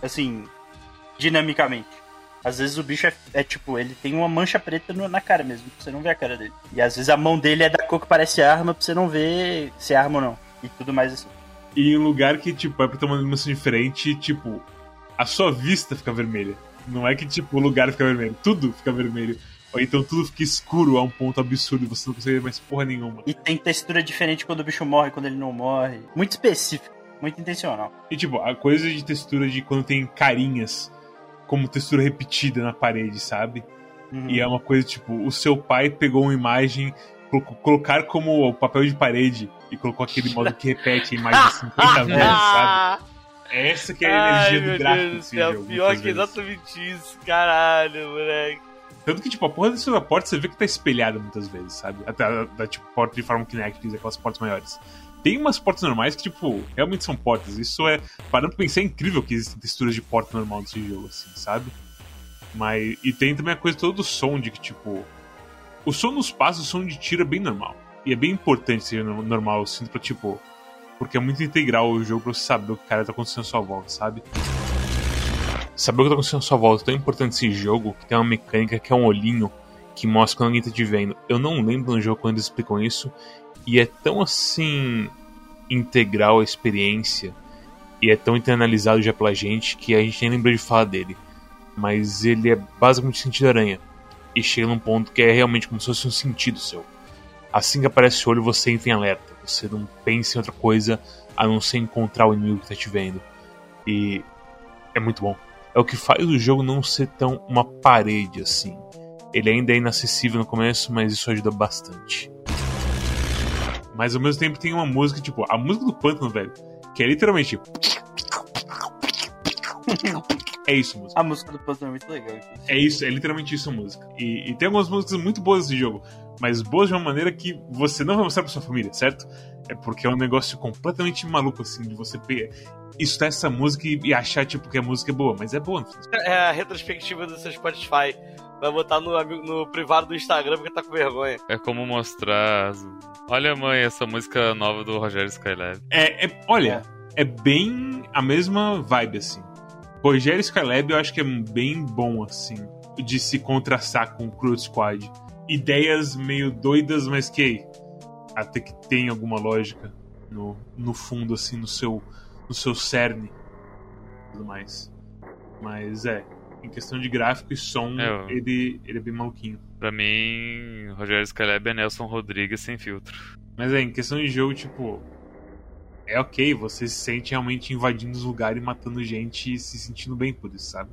assim, dinamicamente. Às vezes o bicho é, é, tipo, ele tem uma mancha preta no, na cara mesmo, pra você não ver a cara dele. E às vezes a mão dele é da cor que parece arma, pra você não ver se é arma ou não. E tudo mais assim. E em um lugar que, tipo, é pra ter uma iluminação diferente, tipo, a sua vista fica vermelha. Não é que, tipo, o lugar fica vermelho, tudo fica vermelho. Ou então tudo fica escuro a um ponto absurdo e você não consegue ver mais porra nenhuma. E tem textura diferente quando o bicho morre, quando ele não morre. Muito específico, muito intencional. E tipo, a coisa de textura de quando tem carinhas como textura repetida na parede, sabe? Uhum. E é uma coisa tipo, o seu pai pegou uma imagem, colocar como papel de parede e colocou aquele modo que repete a imagem 50 vezes, sabe? Essa que é a energia Ai, do gráfico desse jogo. Pior que vezes. exatamente isso, caralho, moleque. Tanto que, tipo, a porra da porta você vê que tá espelhada muitas vezes, sabe? Até da, tipo, porta de forma Kinect, aquelas portas maiores. Tem umas portas normais que, tipo, realmente são portas. Isso é. Parando pra pensar, é incrível que existem texturas de porta normal nesse jogo, assim, sabe? Mas. E tem também a coisa toda do som, de que, tipo. O som nos passos, o som de tiro é bem normal. E é bem importante ser normal, sinto pra, tipo. Porque é muito integral o jogo pra você saber o que cara tá acontecendo à sua volta, sabe? Saber o que tá acontecendo à sua volta é tão importante esse jogo que tem uma mecânica que é um olhinho que mostra quando alguém tá te vendo. Eu não lembro no jogo quando eles explicam isso, e é tão assim integral a experiência e é tão internalizado já pela gente que a gente nem lembra de falar dele. Mas ele é basicamente sentido aranha. E chega num ponto que é realmente como se fosse um sentido seu. Assim que aparece o olho, você entra em alerta. Você não pensa em outra coisa a não ser encontrar o inimigo que tá te vendo. E é muito bom. É o que faz o jogo não ser tão uma parede assim. Ele ainda é inacessível no começo, mas isso ajuda bastante. Mas ao mesmo tempo tem uma música, tipo, a música do pântano, velho, que é literalmente. É isso, música. A música do pântano é muito legal. É isso, é literalmente isso a música. E, e, tem algumas músicas muito boas nesse jogo, mas boas de uma maneira que você não vai mostrar pra sua família, certo? É porque é um negócio completamente maluco, assim, de você escutar essa música e, achar, tipo, que a música é boa, mas é boa. É a retrospectiva do seu Spotify. Vai botar no, no privado do Instagram porque tá com vergonha. É como mostrar. Olha, mãe, essa música nova do Rogério Skylab. É, é olha, é. é bem a mesma vibe, assim. Rogério Skylab eu acho que é bem bom, assim, de se contrastar com o Crude Squad. Ideias meio doidas, mas que até que tem alguma lógica no, no fundo, assim, no seu, no seu cerne tudo mais. Mas é, em questão de gráfico e som, É, ele, ele é bem maluquinho. Pra mim, Rogério Scaleb é Nelson Rodrigues sem filtro. Mas é, em questão de jogo, tipo. É ok, você se sente realmente invadindo os lugares e matando gente e se sentindo bem por isso, sabe?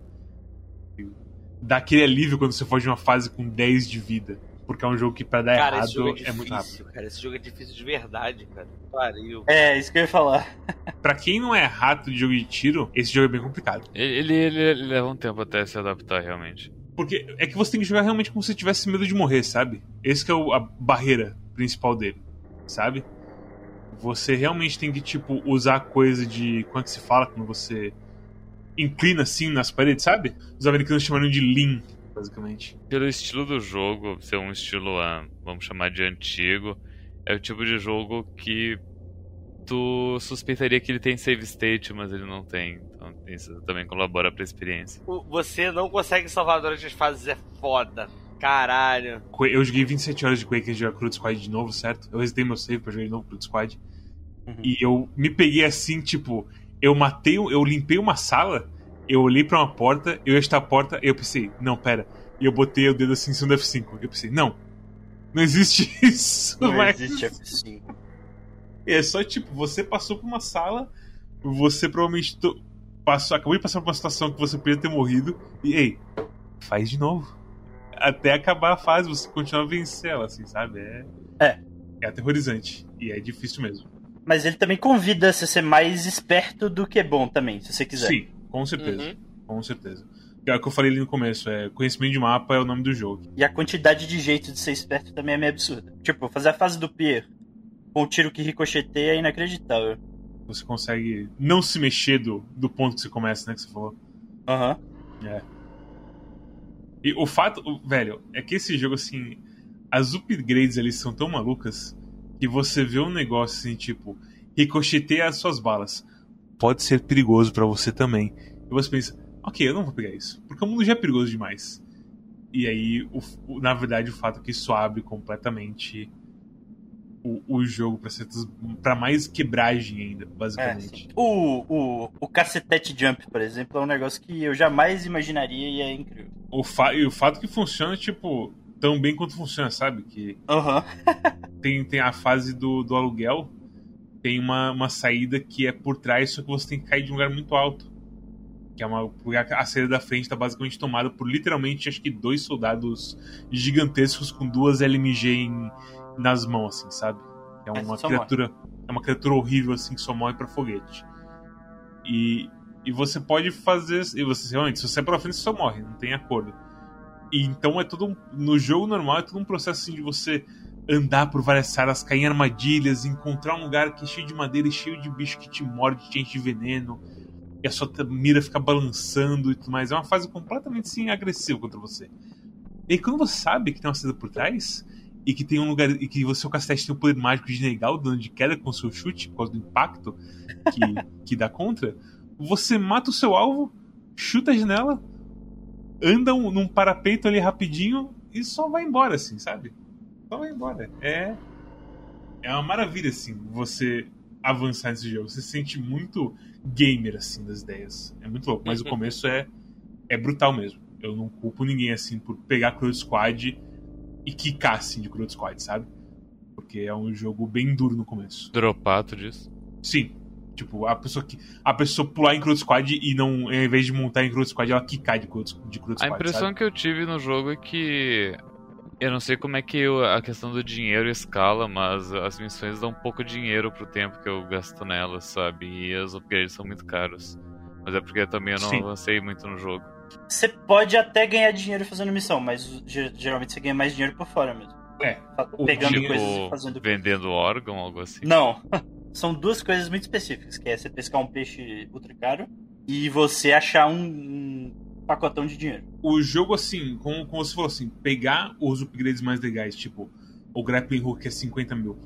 Dá aquele alívio quando você foge de uma fase com 10 de vida. Porque é um jogo que pra dar Cara, errado esse jogo é é, muito rápido. difícil, cara. Esse jogo é difícil de verdade, cara. Pariu. É, isso que eu ia falar. Pra quem não é rato de jogo de tiro, esse jogo é bem complicado. Ele, ele, ele leva um tempo até se adaptar, realmente. Porque é que você tem que jogar realmente como se você tivesse medo de morrer, sabe? Esse que é o- a barreira principal dele, sabe? Você realmente tem que, tipo, usar coisa de. Como é que se fala quando você inclina assim nas paredes, sabe? Os americanos chamariam de lean, basicamente. Pelo estilo do jogo, ser um estilo, ah, vamos chamar de antigo, é o tipo de jogo que tu suspeitaria que ele tem save state, mas ele não tem. Então isso também colabora pra experiência. Você não consegue salvar durante as fases, é foda. Caralho. Eu joguei 27 horas de Quake antes de jogar Crude Squad de novo, certo? Eu resetei meu save pra jogar de novo Crude Squad. Uhum. E eu me peguei assim, tipo, eu matei, eu limpei uma sala, eu olhei pra uma porta, eu ia estar a porta, eu pensei, não, pera. E eu botei o dedo assim em cima do F5. Eu pensei, não, não existe isso. Não mas- existe F5. É só tipo, você passou por uma sala, você provavelmente to- passou, acabou de passar por uma situação que você podia ter morrido, e ei, faz de novo. Até acabar a fase, você continua a vencer ela, assim, sabe? É. É. É aterrorizante. E é difícil mesmo. Mas ele também convida você a ser mais esperto do que bom também, se você quiser. Sim, com certeza. Uhum. Com certeza. É o que eu falei ali no começo, é conhecimento de mapa é o nome do jogo. E a quantidade de jeito de ser esperto também é meio absurda. Tipo, fazer a fase do Pier com o tiro que ricocheteia é inacreditável. Você consegue não se mexer do, do ponto que você começa, né? Que você falou. Aham. E o fato, velho, é que esse jogo, assim, as upgrades ali são tão malucas que você vê um negócio assim, tipo, ricocheteia as suas balas. Pode ser perigoso pra você também. E você pensa, ok, eu não vou pegar isso, porque o mundo já é perigoso demais. E aí, o- na verdade, o fato é que isso abre completamente o, o jogo pra, certas, pra mais quebragem ainda, É, basicamente. sim. O, o, o cacetete jump, por exemplo, é um negócio que eu jamais imaginaria e é incrível. o, fa e o fato que funciona, tipo, tão bem quanto funciona, sabe? Que Aham. tem, tem a fase do, do aluguel, tem uma, uma saída que é por trás, só que você tem que cair de um lugar muito alto. Que é uma. A saída da frente tá basicamente tomada por literalmente, acho que dois soldados gigantescos com duas LMG em- nas mãos, assim, sabe? É uma criatura. É uma criatura horrível, assim, que só morre pra foguete. E, e você pode fazer. E você realmente, se você é pra frente, você só morre, não tem acordo. E então é todo um, No jogo normal é todo um processo assim de você andar por várias salas, cair em armadilhas, encontrar um lugar que é cheio de madeira e cheio de bicho que te morde, te enche de veneno, e a sua mira fica balançando e tudo mais. É uma fase completamente assim, agressiva contra você. E quando você sabe que tem uma saída por trás, e que tem um lugar. e que você, o castete tem o poder mágico de negar o dano de queda com o seu chute, por causa do impacto que, que dá contra, você mata o seu alvo, chuta a janela, anda um- num parapeito ali rapidinho e só vai embora, assim, sabe? Só vai embora. É. É uma maravilha, assim, você avançar nesse jogo. Você se sente muito gamer, assim, das ideias. É muito louco, mas o começo é, é brutal mesmo. Eu não culpo ninguém, assim, por pegar Crude Squad e quicar, assim, de Crude Squad, sabe? Porque é um jogo bem duro no começo. Dropato disso. Sim. Tipo, a pessoa que a pessoa pular em Crude Squad e não, ao invés de montar em Crude Squad, ela quicar de Crude, de Crude A Squad. impressão sabe? que eu tive no jogo é que. Eu não sei como é que eu- a questão do dinheiro escala, mas as missões dão pouco dinheiro pro tempo que eu gasto nelas, sabe? E os upgrades são muito caros. Mas é porque também eu não Sim. avancei muito no jogo. Você pode até ganhar dinheiro fazendo missão, mas ge- geralmente você ganha mais dinheiro por fora mesmo. É. Pegando tipo, coisas e fazendo vendendo órgão, algo assim. Não. São duas coisas muito específicas, que é você pescar um peixe ultra caro e você achar um, pacotão de dinheiro. o jogo, assim, como, como você falou assim, pegar os upgrades mais legais, tipo o Grappling Hook, que é 50 mil,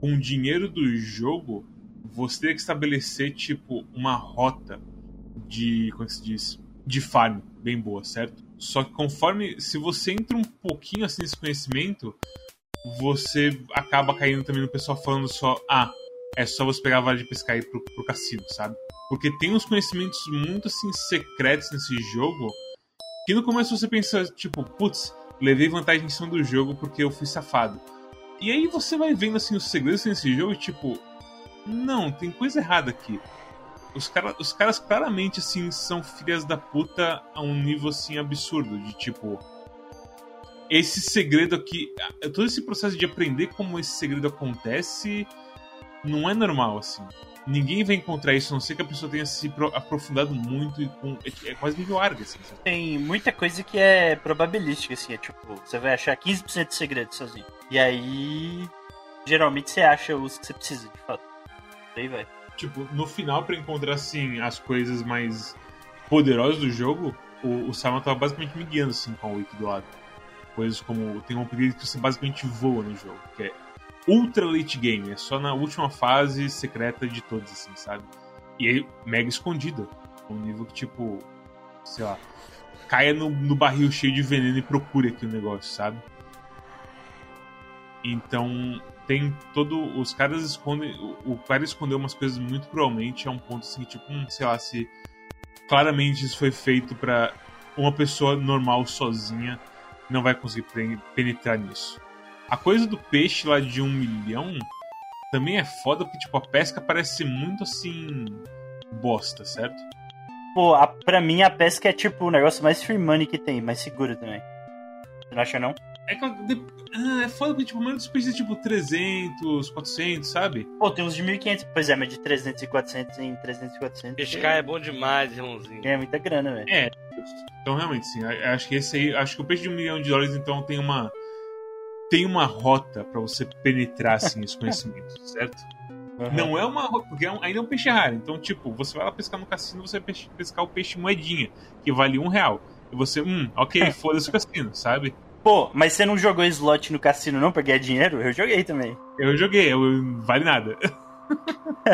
com o dinheiro do jogo, você teria que estabelecer, tipo, uma rota de. Como é se diz? De farm bem boa, certo? Só que conforme. Se você entra um pouquinho assim nesse conhecimento, você acaba caindo também no pessoal falando só. Ah, é só você pegar a vara de pescar e ir pro, pro cassino, sabe? Porque tem uns conhecimentos muito assim secretos nesse jogo que no começo você pensa, tipo, putz, levei vantagem em cima do jogo porque eu fui safado. E aí você vai vendo assim os segredos nesse jogo e tipo, não, tem coisa errada aqui. Os, cara, os caras claramente assim são filhas da puta a um nível assim absurdo, de tipo, esse segredo aqui, todo esse processo de aprender como esse segredo acontece não é normal assim. Ninguém vai encontrar isso, a não ser que a pessoa tenha se aprofundado muito e com. É, é quase nível ARG, assim. Sabe? Tem muita coisa que é probabilística, assim. É tipo, você vai achar 15% de segredo sozinho. E aí. Geralmente você acha os que você precisa, de fato. Aí vai. Tipo, no final, para encontrar, assim, as coisas mais poderosas do jogo, o, o Simon tava basicamente me guiando, assim, com a Wiki do lado. Coisas como. Tem um upgrade que você basicamente voa no jogo, que é ultra late game, é só na última fase secreta de todos, assim, sabe? E aí, mega escondida. Um nível que, tipo, sei lá, caia no, no barril cheio de veneno e procure aqui o negócio, sabe? Então, tem todo. Os caras escondem. O, o cara escondeu umas coisas muito provavelmente a um ponto assim, tipo, hum, sei lá, se claramente isso foi feito para uma pessoa normal sozinha não vai conseguir penetrar nisso. A coisa do peixe lá de um milhão também é foda porque, tipo, a pesca parece muito assim. bosta, certo? Pô, a, pra mim a pesca é tipo o negócio mais free money que tem, mais seguro também. Você não acha não? É, ah, é foda porque, tipo, o dos peixes é tipo 300, 400, sabe? Pô, tem uns de 1500. Pois é, mas de 300 e 400 em 300 e 400. Pescar é, é bom demais, irmãozinho. É muita grana, velho. É. Então, realmente, sim. Acho que esse aí. Acho que o peixe de um milhão de dólares, então, tem uma tem uma rota para você penetrar assim, esse conhecimento, certo? Uhum. Não é uma rota, porque é ainda é um peixe raro. Então, tipo, você vai lá pescar no cassino, você vai pescar o peixe moedinha, que vale um real. E você, hum, ok, foda-se o cassino, sabe? Pô, mas você não jogou slot no cassino não pra ganhar dinheiro? Eu joguei também. Eu joguei, eu, vale nada.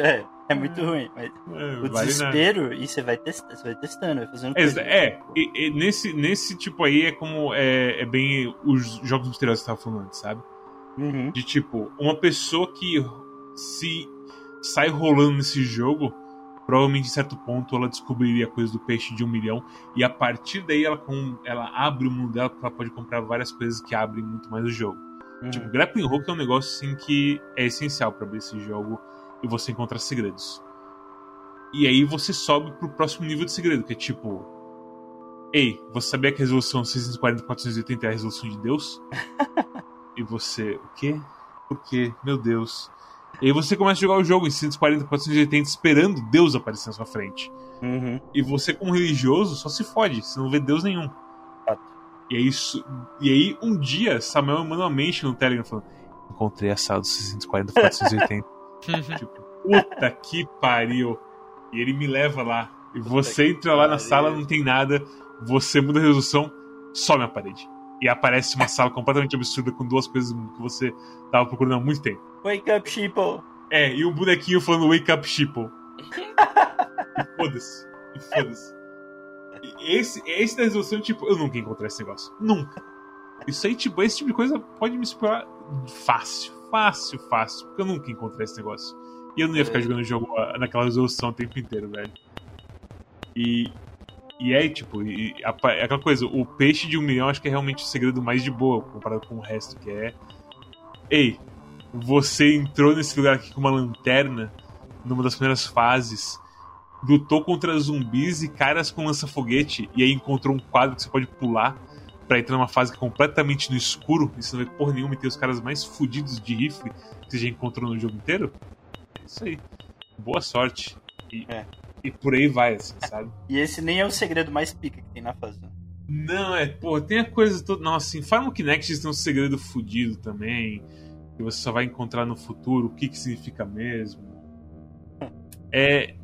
é, é muito ruim, mas é, o vale desespero, nada. e você vai, testando, você vai testando, vai fazendo coisa. É, e, e, nesse, nesse tipo aí é como é, é bem os jogos misteriosos que você tava falando antes, sabe? Uhum. De tipo, uma pessoa que se sai rolando nesse jogo, provavelmente em certo ponto ela descobriria a coisa do peixe de um milhão, e a partir daí ela, com, ela abre o mundo dela, porque ela pode comprar várias coisas que abrem muito mais o jogo. Uhum. Tipo, Grappling Hook é um negócio assim que é essencial para abrir esse jogo e você encontra segredos. E aí você sobe pro próximo nível de segredo, que é tipo. Ei, você sabia que a resolução 640 480 é a resolução de Deus? e você. O quê? Por quê? Meu Deus. E aí você começa a jogar o jogo em 640 480 esperando Deus aparecer na sua frente. Uhum. E você, como religioso, só se fode, você não vê Deus nenhum. E aí, e aí um dia, Samuel me mandou uma mention no Telegram falando: Encontrei a sala dos 640 480. Tipo, puta que pariu. E ele me leva lá. E você entra lá na sala, não tem nada. Você muda a resolução, some a parede. E aparece uma sala completamente absurda com duas coisas que você tava procurando há muito tempo. Wake up, sheeple. É, e um bonequinho falando Wake up, sheeple. e foda-se. E foda-se. Esse, esse da resolução, tipo, eu nunca encontrei esse negócio. Nunca. Isso aí, tipo, esse tipo de coisa pode me explorar fácil. Fácil, fácil. Porque eu nunca encontrei esse negócio. E eu não ia ficar é. jogando o jogo ah, naquela resolução o tempo inteiro, velho. E. E aí, tipo, e, a, aquela coisa, o peixe de um milhão acho que é realmente o segredo mais de boa comparado com o resto, que é. Ei, você entrou nesse lugar aqui com uma lanterna numa das primeiras fases, lutou contra zumbis e caras com lança-foguete, e aí encontrou um quadro que você pode pular para entrar numa fase completamente no escuro, e você não vê porra nenhuma e tem os caras mais fodidos de rifle que você já encontrou no jogo inteiro? Isso aí. Boa sorte. E, é. e por aí vai, assim, sabe? e esse nem é o segredo mais pica que tem na fase. Né? Não, é, pô, tem a coisa toda. Nossa, assim, Farm Kinect tem um segredo fodido também. Que você só vai encontrar no futuro o que, que significa mesmo. É,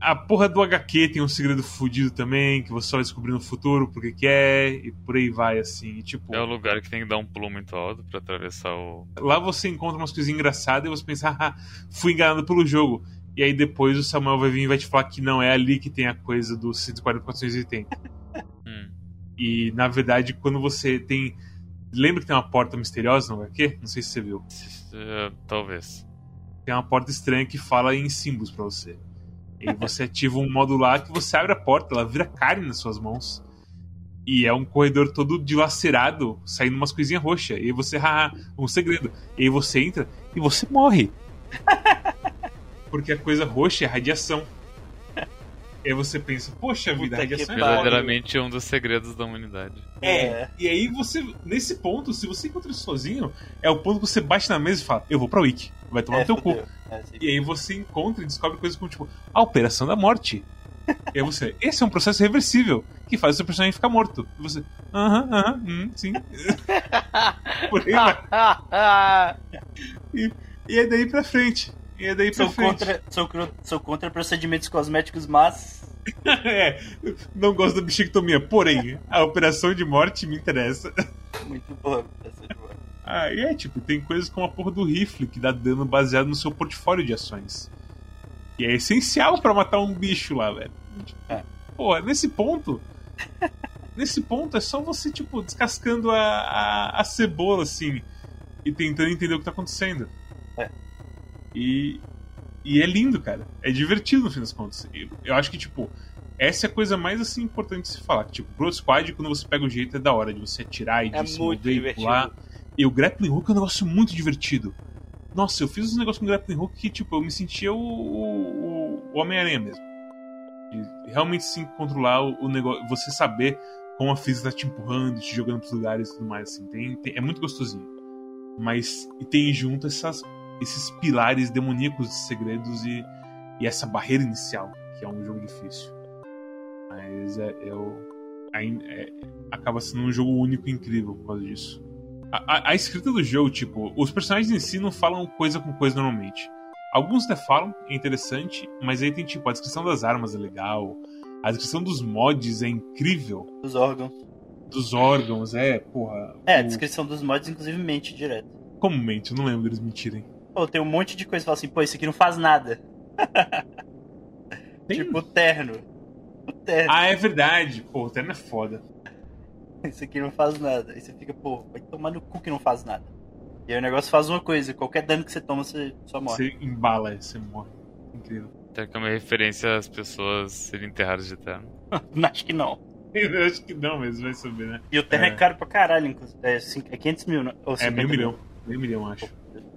a porra do HQ tem um segredo fudido também, que você só vai descobrir no futuro porque que é, e por aí vai, assim. E, tipo, é o lugar que tem que dar um pulo muito alto para atravessar o. Lá você encontra umas coisas engraçadas e você pensa, ah, fui enganado pelo jogo. E aí depois o Samuel vai vir e vai te falar que não é ali que tem a coisa do 140 480. Hum. E na verdade, quando você tem. Lembra que tem uma porta misteriosa no HQ? Não sei se você viu. Eh, talvez. Tem uma porta estranha que fala em símbolos pra você. E você ativa um modo lá que você abre a porta, ela vira carne nas suas mãos. E é um corredor todo dilacerado, saindo umas coisinhas roxas. E aí você, haha, um segredo. E aí você entra e você morre. Porque a coisa roxa é radiação. E aí você pensa, poxa vida, a Puta que radiação é. Verdadeiramente um dos segredos da humanidade. É. E aí você, nesse ponto, se você encontra isso sozinho, é o ponto que você bate na mesa e fala, eu vou pra Wiki. Vai tomar É, no teu cu. É. E aí você encontra e descobre coisas como, tipo, a operação da morte. E aí você, esse é um processo reversível que faz o seu personagem ficar morto. E você, aham, aham, hum, sim. Por aí vai. E é daí pra frente. E daí pra Sou contra, sou, sou contra procedimentos cosméticos, mas. é, não gosto da bichectomia, porém, a operação de morte me interessa. Muito boa. essa é boa. Ah, e é tipo, tem coisas como a porra do rifle que dá dano baseado no seu portfólio de ações. E é essencial pra matar um bicho lá, velho. É. Pô, nesse ponto. nesse ponto é só você, tipo, descascando a, a, a cebola, assim, e tentando entender o que tá acontecendo. É. E. E é lindo, cara. É divertido no fim das contas. Eu, eu acho que, tipo, essa é a coisa mais assim importante de se falar. Tipo, Pro Squad, quando você pega o jeito, é da hora de você atirar e de É se mover e pular. E o grappling hook é um negócio muito divertido. Nossa, eu fiz um negócio com grappling hook que, tipo, eu me sentia o, o, o Homem-Aranha mesmo. De realmente sim controlar o, o negócio, você saber como a física tá te empurrando, te jogando pros lugares e tudo mais, assim. Tem, tem- é muito gostosinho. Mas e tem junto essas, esses pilares demoníacos de segredos e, e essa barreira inicial, que é um jogo difícil. Mas é, eu. ain- é- acaba sendo um jogo único e incrível por causa disso. A, a- a escrita do jogo, tipo, os personagens em si não falam coisa com coisa normalmente. Alguns até falam, é interessante, mas aí tem tipo, a descrição das armas é legal, a descrição dos mods é incrível, Os órgãos. dos órgãos é, porra. É, a o- descrição dos mods, inclusive, mente direto. Como mente? Eu não lembro deles mentirem. Pô, tem um monte de coisa que fala assim, pô, isso aqui não faz nada. Tipo, o terno. O terno. Ah, é verdade. Pô, o terno é foda. Isso aqui não faz nada. Aí você fica, pô, vai tomar no cu que não faz nada. E aí o negócio faz uma coisa, qualquer dano que você toma, você só morre. Você embala, você morre. Incrível. Até que é uma referência às pessoas serem enterradas de terno. Acho que não. Eu acho que não, mas vai saber, né? E o terno é, É. caro pra caralho, inclusive. É, cinco- é 500 mil, né? Ou É 50 meio mil. milhão. Meio milhão, acho.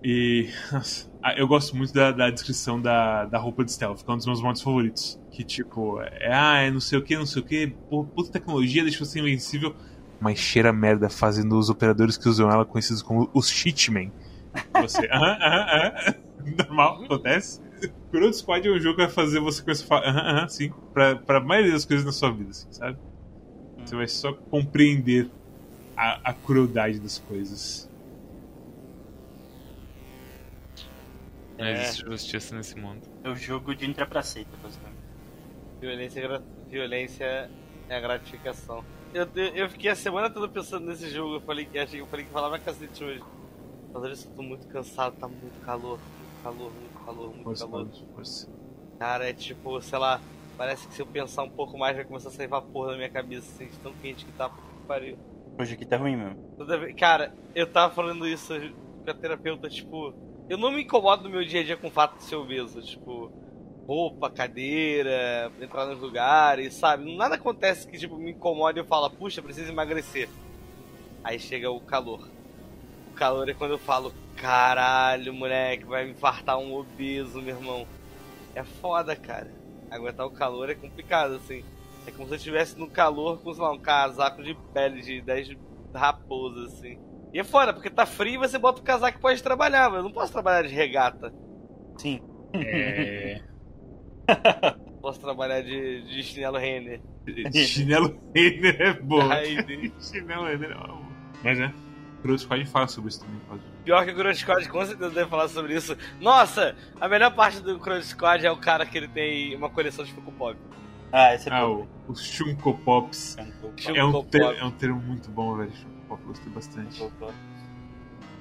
E nossa, eu gosto muito da, da descrição da, da roupa de stealth, que é um dos meus modos favoritos. Que tipo, é, ah, é não sei o que, não sei o que, puta tecnologia deixa você invencível. Mas cheira merda fazendo os operadores que usam ela conhecidos como os cheatmen. Você, aham, aham, aham. Normal, acontece. Crowd Squad é um jogo que vai fazer você começar a falar, aham, aham, sim, pra, pra maioria das coisas na sua vida, assim, sabe? Você vai só compreender a, a crueldade das coisas. Não É. existe justiça nesse mundo. É o jogo de entrar pra seita, basicamente. Violência, é gra- violência é a gratificação. Eu, eu, eu fiquei a semana toda pensando nesse jogo. Eu falei que achei eu falei que falava cacete hoje. Mas olha, eu tô muito cansado, tá muito calor, muito calor, muito calor, muito Força, calor. força. Cara, é tipo, sei lá, parece que se eu pensar um pouco mais vai começar a sair vapor da minha cabeça, assim, de tão quente que tá, puta que pariu. Hoje aqui tá ruim mesmo. Cara, eu tava falando isso com a terapeuta, tipo, eu não me incomodo no meu dia a dia com o fato de ser obeso, tipo, roupa, cadeira, entrar nos lugares, sabe? Nada acontece que, tipo, me incomoda e eu falo, puxa, preciso emagrecer. Aí chega o calor. O calor é quando eu falo, caralho, moleque, vai me infartar um obeso, meu irmão. É foda, cara. Aguentar o calor é complicado, assim. É como se eu estivesse no calor com, sei lá, um casaco de pele de 10 raposas, assim. E é foda, porque tá frio e você bota o casaco e pode trabalhar, mas eu não posso trabalhar de regata. Sim. É. Posso trabalhar de, de chinelo Renner. Chinelo Renner é bom. Chinelo Renner é bom. Mas é. Crowd Squad fala sobre isso também, quase. Pior que o Crowd Squad com certeza deve falar sobre isso. Nossa, a melhor parte do Crowd Squad é o cara que ele tem uma coleção de Funko Pop. Ah, esse é Ah, bom. o, o Shunko Pops. É um, Pop. ter, é um termo muito bom, velho. Pop, gostei bastante.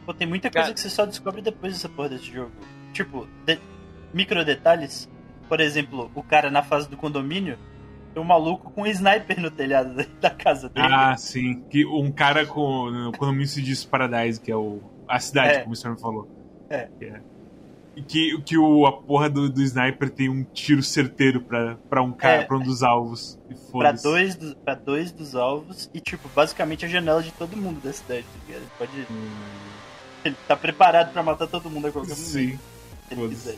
Pô, tem muita coisa Cara- que você só descobre depois dessa porra desse jogo. Tipo, de- micro detalhes. Por exemplo, o cara na fase do condomínio tem um maluco com um sniper no telhado da- casa dele. Ah, sim. Que um cara com. No condomínio se diz Paradise, que é o, a cidade, É. como o senhor me falou. É. E que, que o, a porra do, do sniper tem um tiro certeiro pra, pra um cara, É. pra um dos alvos. E Pra dois, dos- pra dois dos alvos e, tipo, basicamente a janela de todo mundo da cidade. tá ligado? Ele pode. Hum, Ele tá preparado pra matar todo mundo a qualquer momento. Sim. Se ele quiser.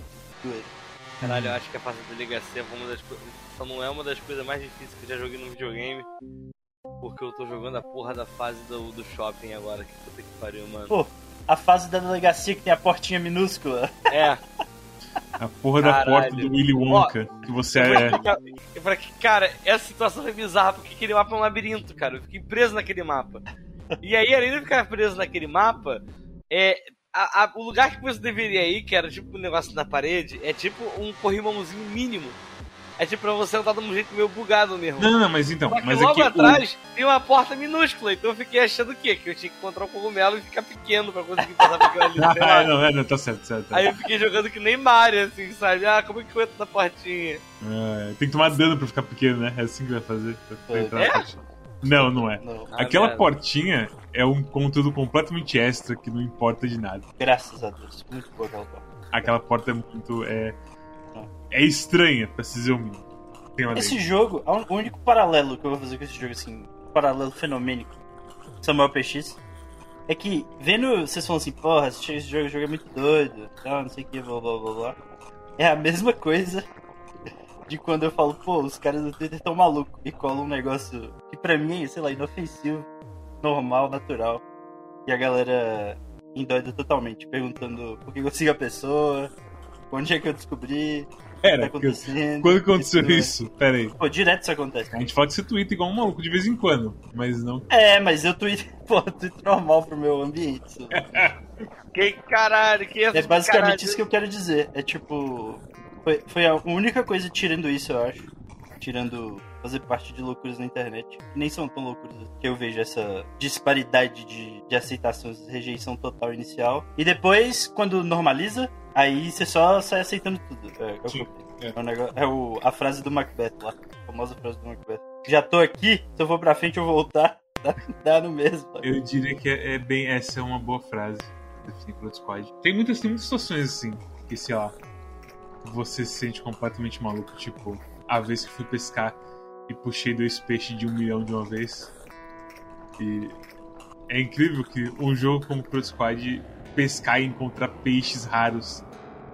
Caralho, eu acho que a fase da delegacia é uma das coisas. Só não é uma das coisas mais difíceis que eu já joguei no videogame. Porque eu tô jogando a porra da fase do, do shopping agora. Que puta que pariu, mano. Pô, a fase da delegacia que tem a portinha minúscula. É, A porra da Caralho. porta do Willy Wonka. que você é. Eu falei que, cara, essa situação foi bizarra, porque aquele mapa é um labirinto, cara. Eu fiquei preso naquele mapa. E aí, além de ficar preso naquele mapa, é. a- a- o lugar que você deveria ir, que era tipo um negócio na parede, é tipo um corrimãozinho mínimo. É tipo pra você andar de um jeito meio bugado mesmo. Não, não, mas então. Mas logo aqui. o- atrás tem uma porta minúscula, então eu fiquei achando o quê? Que eu tinha que encontrar um cogumelo e ficar pequeno pra conseguir passar por ali. Ah, não, é, não, tá certo, certo. certo. Aí eu fiquei jogando que nem Mario, assim, sabe? Ah, como é que eu entro na portinha? É, tem que tomar dano pra ficar pequeno, né? É assim que vai fazer. pra- pra É? entrar na portinha. Não, não é. Não, Ah, Aquela merda. portinha é um conteúdo completamente extra que não importa de nada. graças a Deus. Muito boa aquela porta. Aquela porta é muito. É, é estranha, pra se dizer o mínimo. Esse jogo, un- o único paralelo que eu vou fazer com esse jogo, assim, paralelo fenomênico, Samuel PX, é que, vendo vocês falando assim, porra, esse esse jogo, esse jogo é muito doido, tal, não sei o que, blá blá blá blá, é a mesma coisa de quando eu falo, pô, os caras do Twitter tão malucos e colam um negócio que pra mim é, sei lá, inofensivo, normal, natural, e a galera endoida totalmente, perguntando por que eu sigo a pessoa, onde é que eu descobri, tá Pera, acontecendo. quando aconteceu tudo mais. isso? Pera aí. Pô, direto isso acontece. A gente fala que você twitta igual um maluco de vez em quando, mas não. É, mas eu tweet, pô, eu tweet normal pro meu ambiente. isso. Que caralho, que É basicamente isso que eu quero dizer. É tipo. Foi, foi a única coisa tirando isso, eu acho. Tirando fazer parte de loucuras na internet. que Nem são tão loucuras que eu vejo essa disparidade de, de aceitações, rejeição total inicial. E depois, quando normaliza, aí você só sai aceitando tudo. É, é o é. É, o negócio- é o- a frase do Macbeth lá. A famosa frase do Macbeth. Já tô aqui, se eu for pra frente eu voltar, dá, dá no mesmo. Eu diria que é, é bem. Essa é uma boa frase. Blood Squad. Tem muitas, tem muitas situações assim, que sei lá. Você se sente completamente maluco. Tipo, a vez que fui pescar e puxei dois peixes de um milhão de uma vez. E é incrível que um jogo como Blood Squad pescar e encontrar peixes raros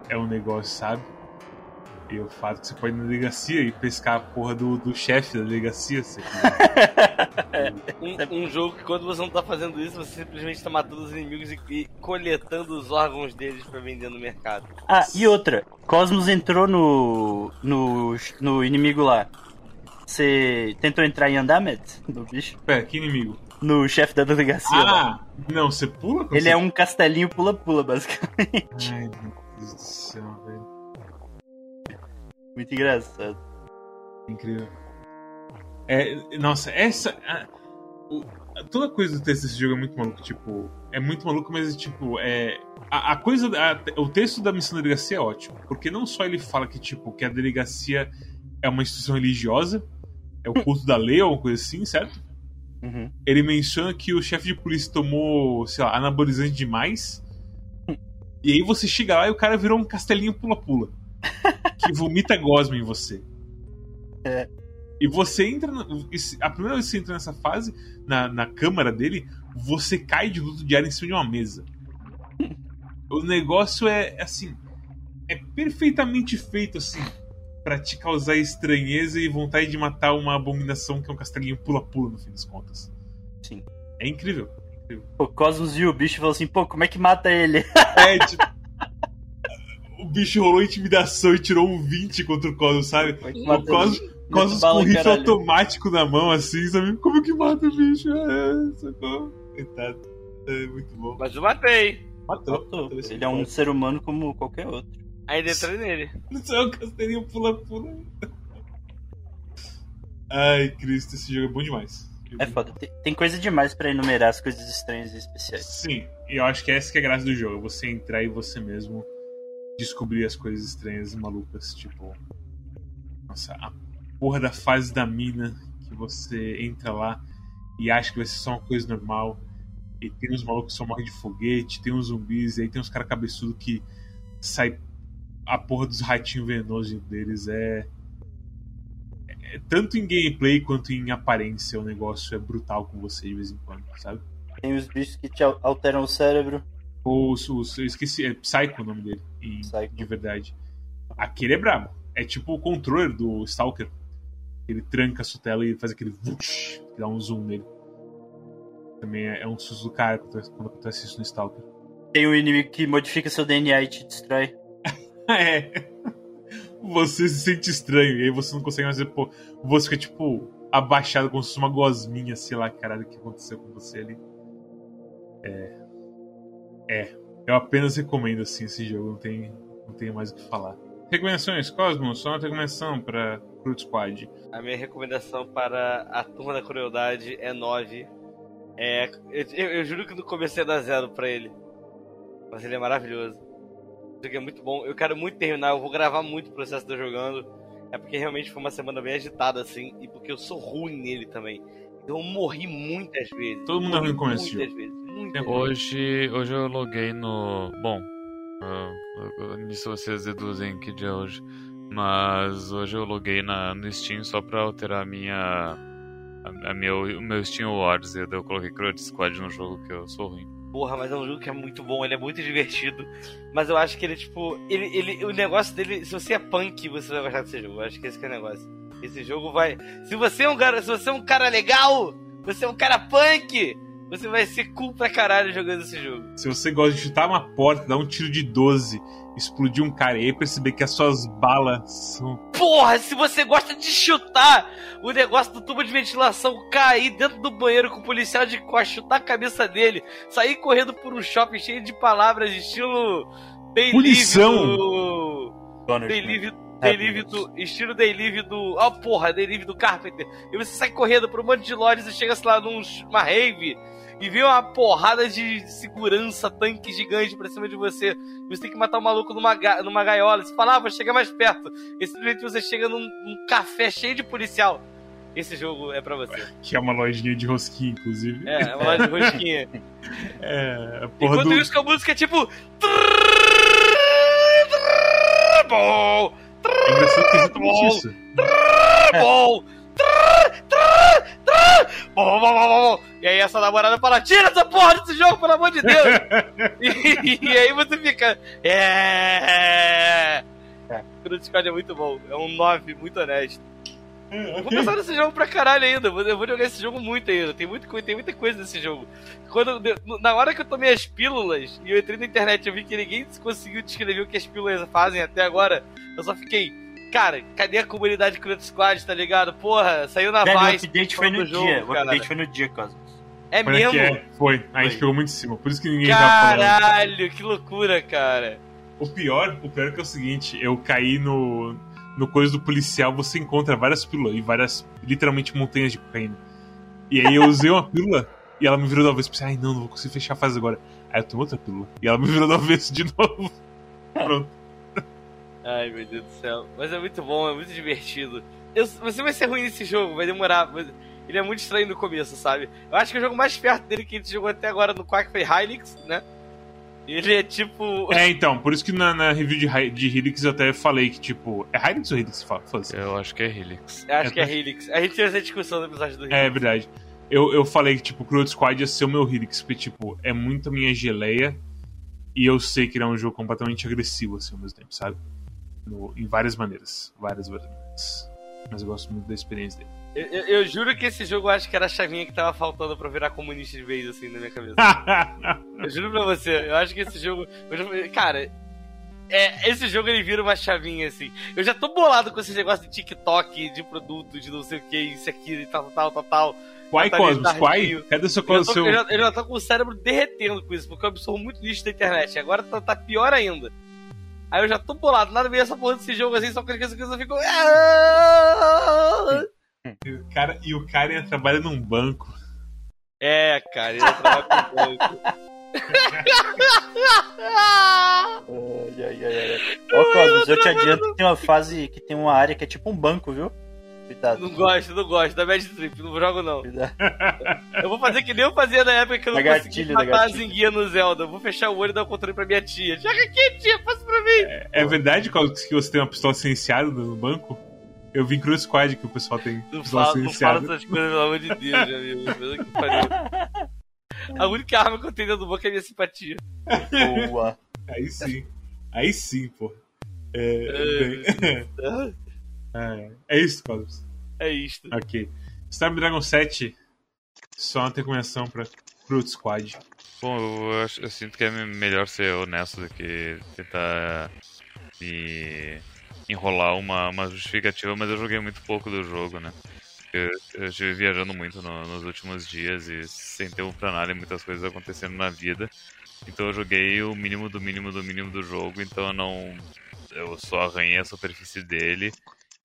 é um negócio, sabe? E o fato que você pode ir na delegacia e pescar a porra do, do chefe da delegacia. Você. Um, um jogo que quando você não tá fazendo isso, você simplesmente tá matando os inimigos e, e coletando os órgãos deles pra vender no mercado. Ah, e outra. Cosmos entrou no. no, no inimigo lá. Você tentou entrar em Andamet? No bicho? Pera, que inimigo? No chefe da delegacia. Ah, não, você pula? Ele você... é um castelinho pula-pula, basicamente. Ai, meu Deus do céu, velho. Muito engraçado. Incrível. É, nossa, essa. a- o- toda coisa do texto desse jogo é muito maluco. Tipo, é muito maluco, mas tipo, é. A, a coisa. o texto da missão da delegacia é ótimo. Porque não só ele fala que, tipo, que a delegacia é uma instituição religiosa, é o culto da lei ou alguma coisa assim, certo? Uhum. ele menciona que o chefe de polícia tomou, sei lá, anabolizante demais. E aí você chega lá e o cara virou um castelinho pula-pula. que vomita gosma em você. É. E você entra. A primeira vez que você entra nessa fase, na, na câmara dele, você cai de luto diário em cima de uma mesa. O negócio é assim. É perfeitamente feito assim. Pra te causar estranheza e vontade de matar uma abominação que é um castelinho pula-pula, no fim das contas. Sim. É incrível. O Cosmos viu o bicho e falou assim: pô, como é que mata ele? É, tipo. o bicho rolou intimidação e tirou um 20 contra o Cosmos, sabe? Como é que O mata Cosmos, ele? Cosmos com um rifle caralho. automático na mão, assim, sabe? Como que mata o bicho? É, socorro. Coitado. É muito bom. Mas eu matei. Matou. Matou. Ele é um ser humano como qualquer outro. Ainda entrei nele. Isso é um castelinho pula-pula. Ai, Cristo, esse jogo é bom demais. É foda. Tem, tem coisa demais pra enumerar as coisas estranhas e especiais. Sim, e eu acho que essa que é a graça do jogo. Você entrar e você mesmo descobrir as coisas estranhas e malucas, tipo. Nossa, a porra da fase da mina que você entra lá e acha que vai ser só uma coisa normal. E tem uns malucos que só morrem de foguete, tem uns zumbis, e aí tem uns caras cabeçudos que sai a porra dos ratinhos venenosos deles. É... é. Tanto em gameplay quanto em aparência, o negócio é brutal com você de vez em quando, sabe? Tem os bichos que te alteram o cérebro. Os, os, eu esqueci, é Psycho o nome dele, em, de verdade. Aquele é brabo. É tipo o controller do Stalker. Ele tranca a sua tela e faz aquele vush, que dá um zoom nele. Também é, é um susto do cara quando acontece isso no Stalker. Tem um inimigo que modifica seu DNA e te destrói. É. Você se sente estranho, e aí você não consegue mais ver, pô. Você fica, tipo, abaixado como se fosse uma gosminha, sei lá, caralho, o que aconteceu com você ali. É. É. Eu apenas recomendo, assim, esse jogo, não tem, não tenho mais o que falar. Recomendações, Cosmo, só uma recomendação pra Crude Squad. A minha recomendação para a turma da crueldade é 9. É, eu, eu- eu juro que não comecei a dar zero pra ele. Mas ele é maravilhoso. O jogo é muito bom. Eu quero muito terminar, eu vou gravar muito o processo de eu jogando. É porque realmente foi uma semana bem agitada, assim, e porque eu sou ruim nele também. Então eu morri muitas vezes. Todo mundo é ruim com esse Muitas vezes. Muitas vezes. Hoje, hoje eu loguei no. Bom, ah, nisso vocês deduzem que dia é hoje. Mas hoje eu loguei na, no Steam só pra alterar a minha. A, a meu, o meu Steam Awards. Eu coloquei Crowd Squad no jogo que eu sou ruim. Porra, mas é um jogo que é muito bom, ele é muito divertido. Mas eu acho que ele, tipo, ele, ele, o negócio dele, se você é punk, você vai gostar desse jogo. Eu acho que esse que é o negócio. Esse jogo vai. Se você é um cara, se você é um cara legal, você é um cara punk, você vai ser cool pra caralho jogando esse jogo. Se você gosta de chutar uma porta, dar um tiro de 12, explodir um cara e aí perceber que as suas balas são. Porra, se você gosta de chutar o negócio do tubo de ventilação, cair dentro do banheiro com o policial de costas, chutar a cabeça dele, sair correndo por um shopping cheio de palavras de estilo. Day Punição. Live do. Donner, Day Day Live do. Estilo Day Live do. Ó, porra, Day Live do Carpenter. E você sai correndo por um monte de lojas e chega, sei lá, numa rave. E vê uma porrada de segurança, tanque gigante pra cima de você. E você tem que matar o maluco numa, ga- numa gaiola. Você fala, ah, vou chegar mais perto. E simplesmente você chega num, num café cheio de policial. Esse jogo é pra você. Que é uma lojinha de rosquinha, inclusive. É, é uma loja de rosquinha. É, porra Enquanto do. isso, que a música é tipo. Bom, É engraçado que é exatamente Bom. isso. bom. Bom, bom, bom, bom, bom. E aí essa namorada fala, tira essa porra desse jogo, pelo amor de Deus! e, e aí você fica. É. O Discord é muito bom. É um 9 muito honesto. Eu vou pensar nesse jogo pra caralho ainda. Eu vou- jogar esse jogo muito ainda. Tem, muito, tem muita coisa nesse jogo. Quando, na hora que eu tomei as pílulas e eu entrei na internet e eu vi que ninguém conseguiu descrever o que as pílulas fazem até agora, eu só fiquei. Cara, cadê a comunidade Crudo Squad, tá ligado? Porra, saiu na Velho, o update foi no jogo, dia. O cara. update foi no dia, Cosmos. É Como é mesmo? que é? Foi. A gente pegou muito em cima. Por isso que ninguém tava falando. Caralho, que loucura, cara. O pior, o pior é que é o seguinte, eu caí no, no coisa do policial, você encontra várias pílulas e várias, literalmente, montanhas de cocaína. E aí eu usei uma pílula e ela me virou do avesso. Pensei, ai não, não vou conseguir fechar a fase agora. Aí eu tomei outra pílula e ela me virou do avesso de novo. Pronto. Ai, meu Deus do céu. Mas é muito bom, é muito divertido. Eu- você vai ser ruim nesse jogo, vai demorar. mas ele é muito estranho no começo, sabe? Eu acho que o jogo mais perto dele que a gente jogou até agora no Quack foi Hylix, né? Ele é tipo. É, então, por isso que na, na review de, de Helix eu até falei que, tipo, é Helix ou Helix? Fala, foda-se. Eu acho que é Helix. Eu acho é, que é tá. Helix. A gente teve essa discussão no episódio do Helix. É verdade. Eu, eu falei que, tipo, Cruel Squad ia ser o meu Helix, porque, tipo, é muito a minha geleia. E eu sei que ele é um jogo completamente agressivo, assim, ao mesmo tempo, sabe? No- em várias maneiras. Várias, várias maneiras. Mas eu gosto muito da experiência dele. Eu, eu- eu juro que esse jogo eu acho que era a chavinha que tava faltando pra virar comunista de vez, assim, na minha cabeça. Eu juro pra você, eu acho que esse jogo. cara, é, esse jogo ele vira uma chavinha assim. Eu já tô bolado com esse negócio de TikTok, de produto, de não sei o que, isso aqui, e tal, tal, tal, tal. Quai, Cosmos. Quai? Cadê seu, Eu já, tô, seu... eu, já, eu já tô com o cérebro derretendo com isso, porque eu absorvo muito lixo da internet. Agora tá, tá pior ainda. Aí eu já tô bolado, nada meio essa porra desse jogo assim, só que as eu fico. "Ah!" E o cara, e o cara trabalha num banco. É, cara, ele trabalha com banco. Ai, ai, ai, ai. Ó, Cosmos, eu te adianto que tem uma fase que tem uma área que é tipo um banco, viu? Cuidado. Não gosto, não gosto da Mad Trip, não jogo não. Cuidado. Eu vou fazer que nem eu fazia na época que eu não Da consegui gatilho, da matar a zinguinha no Zelda. Eu vou fechar o olho e dar o controle pra minha tia. Joga aqui, tia, passa pra mim. É verdade Cosmos, que você tem uma pistola silenciada no banco? Eu vi Cruz Squad que o pessoal tem Não fala, não fala essas coisas, pelo amor de Deus, amigo. Que pariu. A única arma que eu tenho dentro do banco é a minha simpatia. Boa. Aí sim. Aí sim, pô. É, é, é isso, Cosmos. É isto. Ok. Snapdragon 7 só uma terminação pra Fruit Squad. Bom, eu, acho- eu sinto que é melhor ser honesto do que tentar me enrolar uma, uma justificativa, mas eu joguei muito pouco do jogo, né? Eu, eu estive viajando muito no- nos últimos dias e sem tempo pra nada e muitas coisas acontecendo na vida. Então eu joguei o mínimo do mínimo do mínimo do jogo, então eu não. Eu só arranhei a superfície dele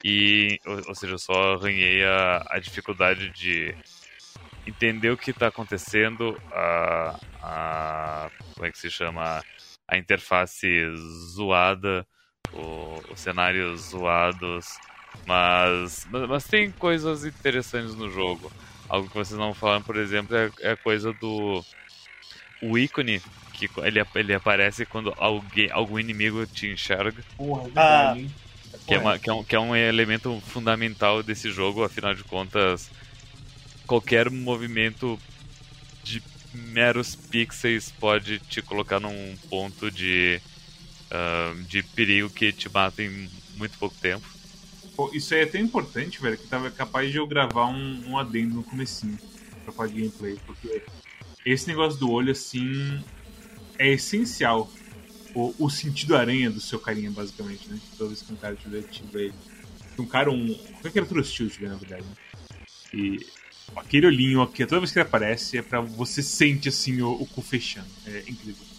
e. Ou, ou seja, eu só arranhei a, a dificuldade de entender o que está acontecendo, a, a. Como é que se chama? A interface zoada, o, os cenários zoados. Mas, mas, mas tem coisas interessantes no jogo. Algo que vocês não falam, por exemplo, é, é a coisa do. O ícone, que ele, ele aparece quando alguém, algum inimigo te enxerga. Porra, Ah. hein? Que é, uma- que é um, que é um elemento fundamental desse jogo, afinal de contas, qualquer movimento de meros pixels pode te colocar num ponto de, de perigo que te mata em muito pouco tempo. Pô, isso aí é tão importante, velho, que tava capaz de eu gravar um, um adendo no comecinho pra falar de gameplay, porque esse negócio do olho, assim, é essencial. O, o sentido aranha do seu carinha, basicamente, né? Toda vez que um cara tiver ativa ele. Um cara, um. Qualquer criatura hostil tiver, na verdade. Né? E aquele olhinho aqui, toda vez que ele aparece, é pra você sente, assim, o, o cu fechando. É incrível.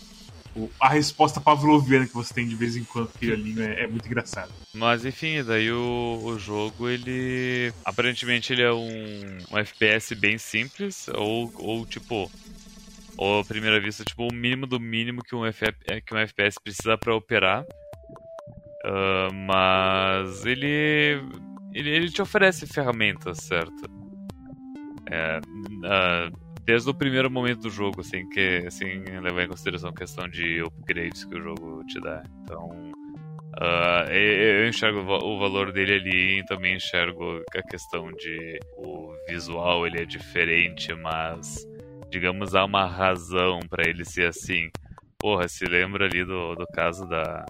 A resposta pavloviana que você tem de vez em quando aquele olhinho é, é muito engraçado. Mas enfim, daí o, o jogo, ele. Aparentemente ele é um, um FPS bem simples, ou, ou tipo. Ou à primeira vista, tipo, o mínimo do mínimo que um, é, que um FPS precisa pra operar. Ah, mas ele, ele. Ele te oferece ferramentas, certo? É, ah, desde o primeiro momento do jogo, sem, que, sem levar em consideração a questão de upgrades que o jogo te dá. Então. Ah, eu enxergo o va- o valor dele ali e também enxergo a questão de o visual ele é diferente, mas digamos há uma razão pra ele ser assim. Porra, se lembra ali do, do caso da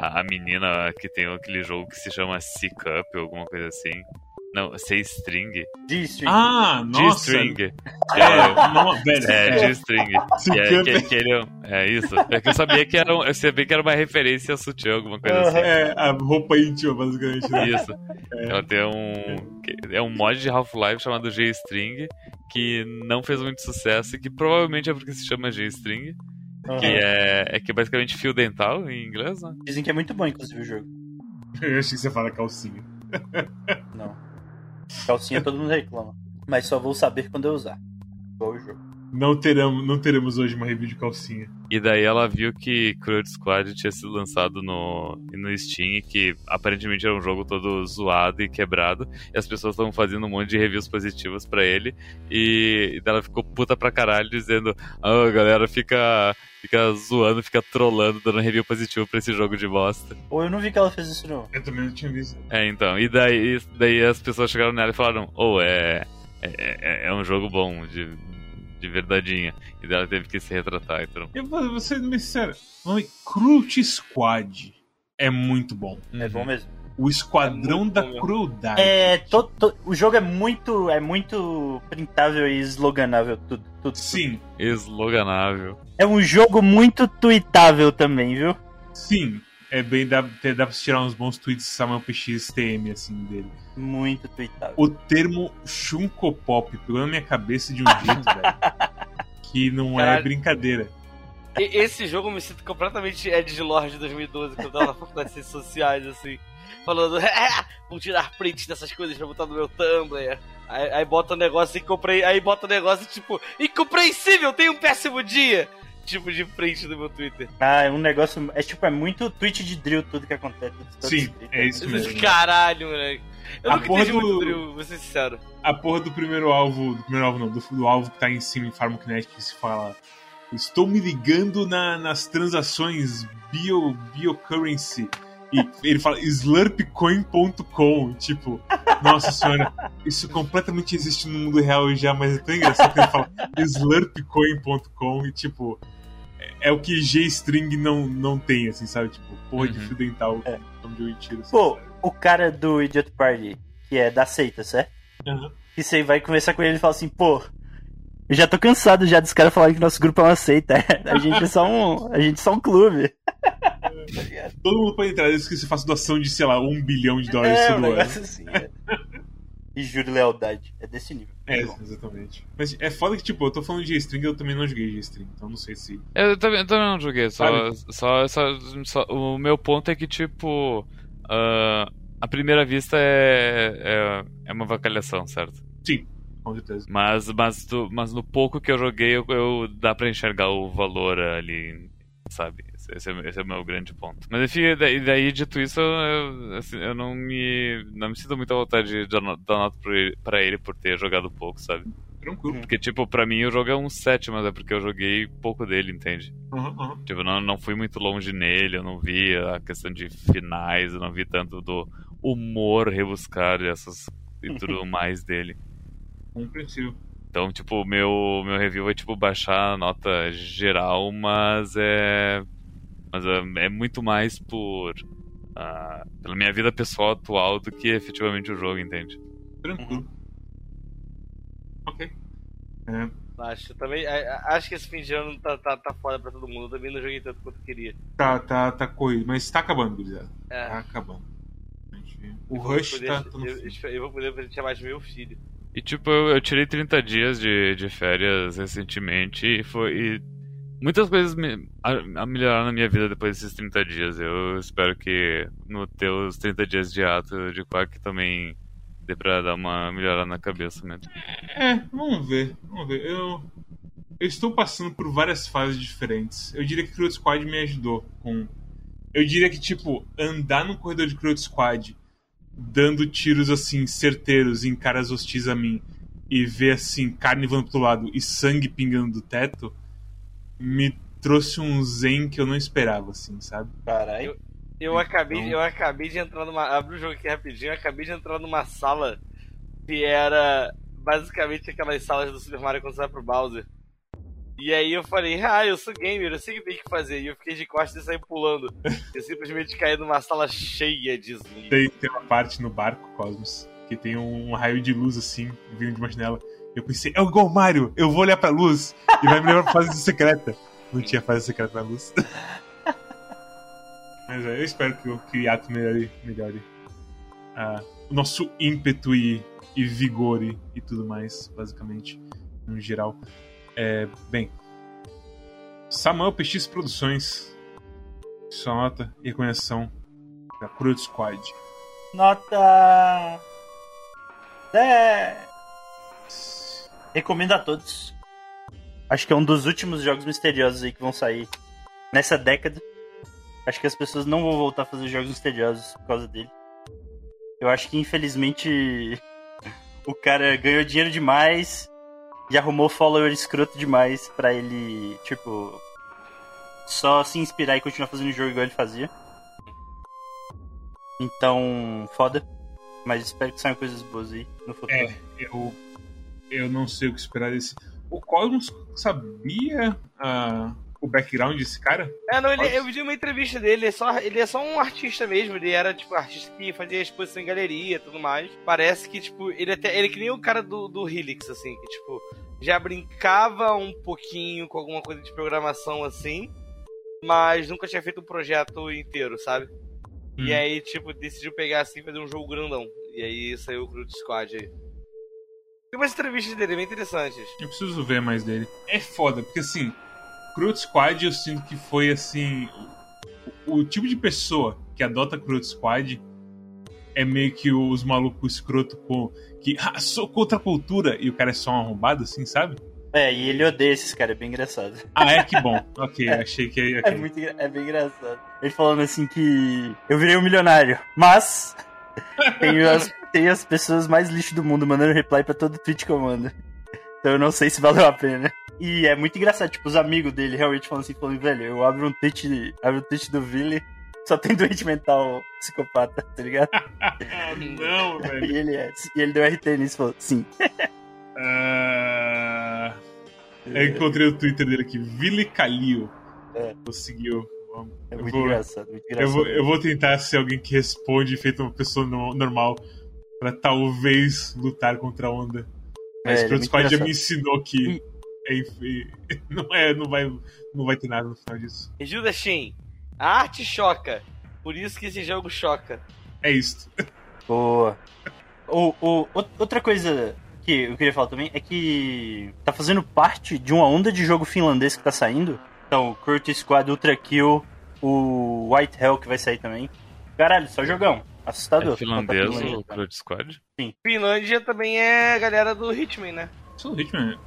a menina que tem aquele jogo que se chama Sick Up, alguma coisa assim. Não, Say String. G-String. Ah, nossa! G-String. É, não, velho. É, G-String. É, Sick que, que ele é, é isso. É que eu sabia que era, um, eu sabia que era uma referência a sutil, alguma coisa assim. É, a roupa íntima, basicamente. Né? Isso. Ela tem um. É um mod de Half-Life chamado G-String, que não fez muito sucesso e que provavelmente é porque se chama G-String, Aham. que é, é que é basicamente fio dental em inglês, né? Dizem que é muito bom, inclusive, o jogo. Eu achei que você fala calcinha. Não. Calcinha todo mundo reclama. Mas só vou saber quando eu usar. Igual o jogo. Não teremos, não teremos hoje uma review de calcinha. E daí ela viu que Crowd Squad tinha sido lançado no, no Steam e que aparentemente era um jogo todo zoado e quebrado. E as pessoas estavam fazendo um monte de reviews positivas pra ele. E, e daí ela ficou puta pra caralho dizendo: Ah, a galera fica, fica zoando, fica trollando, dando review positivo pra esse jogo de bosta. Ou eu não vi que ela fez isso, não. Eu também não tinha visto. É, então. E daí, daí as pessoas chegaram nela e falaram: Oh, é, é, é, é um jogo bom, de, de verdadeinha. E daí ela teve que se retratar. Então. Eu vou vou ser bem sincero. O nome Cruelty Squad é muito bom. É bom mesmo. O Esquadrão É da bom. Crueldade. É, to- to- o jogo é muito, é muito printável e sloganável, tudo, tudo. Sim, Esloganável. É um jogo muito tweetável também, viu? sim. É bem, dá, dá pra tirar uns bons tweets Samuel PXTM, assim, dele. Muito tweetável. O termo Chunkopop pegou na minha cabeça de um jeito, velho. Que não é brincadeira. Esse jogo eu me sinto completamente Ed Lord de 2012, quando eu tava na faculdade de ciências sociais, assim. Falando, "Ah, vou tirar prints dessas coisas pra botar no meu Tumblr. Aí, aí bota o negócio e comprei. Aí bota o negócio tipo, incompreensível, tem um péssimo dia! Tipo de print do meu Twitter. Ah, é um negócio. É tipo, é muito tweet de drill tudo que acontece. Sim, é isso mesmo. Caralho, moleque. Eu A nunca porra do- muito drill, vou ser sincero. A porra do primeiro alvo, do primeiro alvo não, do, do alvo que tá em cima em Pharmakinetic que se fala Estou me ligando na- nas transações bio, biocurrency. E ele fala slurpcoin.com. Tipo, nossa senhora, isso completamente existe no mundo real já, mas é tão engraçado que ele fala slurpcoin.com e tipo. É, é o que G-String não, não tem, assim, sabe? Tipo, porra de Uhum. fio dental. É. Onde eu tiro, assim, Pô, sabe? o cara do Idiot Party, que é da seita, certo? Aham. Que você vai conversar com ele e fala assim, pô, eu já tô cansado já dos caras falarem que nosso grupo é uma seita. A gente é só um. A gente é só um clube. Todo mundo pode entrar desde que você faça doação de, sei lá, um bilhão de dólares É, um todo ano. negócio assim. né? E juro lealdade. É desse nível. É, exatamente. Mas é foda que, tipo, eu tô falando de G-String eu também não joguei G-String, então não sei se. Eu também, eu também não joguei, só, só, só, só- O meu ponto é que, tipo. ah, a primeira vista é, é, é uma vacalhação, certo? Com certeza. Mas, mas, mas no pouco que eu joguei, eu, eu- dá pra enxergar o valor ali, sabe? Esse, é, esse é o meu grande ponto. Mas enfim, daí, daí dito isso, eu, assim, eu não me não me sinto muita vontade de dar no- dar nota pra ele, por ter jogado pouco, sabe? Tranquilo. Porque, tipo, pra mim o jogo é um 7, mas é porque eu joguei pouco dele, entende? Aham, aham. Tipo, não, não fui muito longe nele, eu não vi a questão de finais, eu não vi tanto do humor rebuscado e essas e tudo mais dele. Compreensível. Então, tipo, meu, meu review é, tipo, baixar a nota geral, mas é... Mas é, é muito mais por... ah, pela minha vida pessoal atual do que efetivamente o jogo, entende? Tranquilo. Ok. É, Acho, também, acho que esse fim de ano tá, tá, tá foda pra todo mundo. Eu também não joguei tanto quanto eu queria. tá, tá, tá corrido, mas tá acabando, gurizada. É. Tá acabando. O Eu Rush poder- tá, no eu, fim. eu vou poder presentear mais meu filho. E, tipo, eu, eu tirei 30 dias de, de férias recentemente e foi... e muitas coisas me, a, a na minha vida depois desses 30 dias. Eu espero que no teus 30 dias de ato de Quack também dê pra dar uma melhorada na cabeça mesmo. É, vamos ver. Vamos ver. Eu, eu estou passando por várias fases diferentes. Eu diria que Crowd Squad me ajudou com. Eu diria que, tipo, andar no corredor de Crowd Squad dando tiros assim, certeiros em caras hostis a mim e ver assim, carne voando pro lado e sangue pingando do teto, me trouxe um zen que eu não esperava, assim, sabe? Caralho. Eu acabei, Então- eu acabei de entrar numa. Abri o jogo aqui rapidinho, eu acabei de entrar numa sala que era basicamente aquelas salas do Super Mario quando você vai pro Bowser. E aí eu falei, ah, eu sou gamer, eu sei o que tem que fazer. E eu fiquei de costas e saí pulando. Eu simplesmente caí numa sala cheia de zumbi. Tem, tem uma parte no barco, Cosmos, que tem um raio de luz assim, vindo de uma janela. Eu pensei, é igual o Mario, eu vou olhar pra luz e vai me levar pra fase secreta. Não tinha fase secreta na luz. Mas é, eu espero que o que o Yato melhore, melhore ah, o nosso ímpeto e, e vigor e, e tudo mais, basicamente, no geral. É, bem, Samuel PX Produções, sua nota e reconhecção da Cruz Squad. Nota. 10. Recomendo a todos. Acho que é um dos últimos jogos misteriosos aí que vão sair nessa década. Acho que as pessoas não vão voltar a fazer jogos misteriosos por causa dele. Eu acho que infelizmente o cara ganhou dinheiro demais e arrumou follower escroto demais pra ele, tipo, só se inspirar e continuar fazendo o jogo igual ele fazia. Então, foda. Mas espero que saiam coisas boas aí no futuro. É, eu, eu não sei o que esperar desse. O Cosmos sabia ah, o background desse cara? É, não, ele, eu vi uma entrevista dele, ele é, só, ele é só um artista mesmo, ele era, tipo, artista que fazia exposição em galeria e tudo mais. Parece que, tipo, ele até. Ele é que nem o cara do, do Helix, assim, que, tipo, já brincava um pouquinho com alguma coisa de programação assim, mas nunca tinha feito um projeto inteiro, sabe? E Hum. aí, tipo, decidiu pegar assim e fazer um jogo grandão. E aí saiu o Crude Squad aí. Tem umas entrevistas dele bem interessantes. Eu preciso ver mais dele. É foda, porque assim, Crowd Squad eu sinto que foi assim. O, o tipo de pessoa que adota Crowd Squad é meio que os malucos escroto com. Que ah, sou contra a cultura e o cara é só um arrombado, assim, sabe? É, e ele odeia esses caras, é bem engraçado. Ah, é que bom. Ok, achei que. É, ok. muito, engra- é bem engraçado. Ele falando assim que eu virei um milionário, mas tenho as, tenho as pessoas mais lixo do mundo mandando reply pra todo tweet que eu mando. Então eu não sei se valeu a pena. E é muito engraçado, tipo, os amigos dele realmente falando assim, falando, velho, eu abro um tweet, abro um tweet do Vili, só tem doente mental psicopata, tá ligado? Não, velho. E ele é. E ele deu RT nisso e falou, sim. Ah, eu encontrei o Twitter dele aqui, Vili Calil. É. Conseguiu. É Eu muito vou- engraçado, muito Eu engraçado. vou, eu vou tentar ser alguém que responde feito uma pessoa no- normal pra talvez lutar contra a onda. Mas É, o é Squad já me ensinou que é, não, é, não, vai, não vai ter nada no final disso. Gilda Shin, a arte choca. Por isso que esse jogo choca. É isso. Boa. O, o, o- outra coisa que eu queria falar também é que tá fazendo parte de uma onda de jogo finlandês que tá saindo. Então, o Curtis Squad Ultra Kill, o White Hell que vai sair também. Caralho, só jogão. Assustador. É finlandês Tá o finlandês. Crowd Squad? Finlândia também é a galera do Hitman, né? Só o Hitman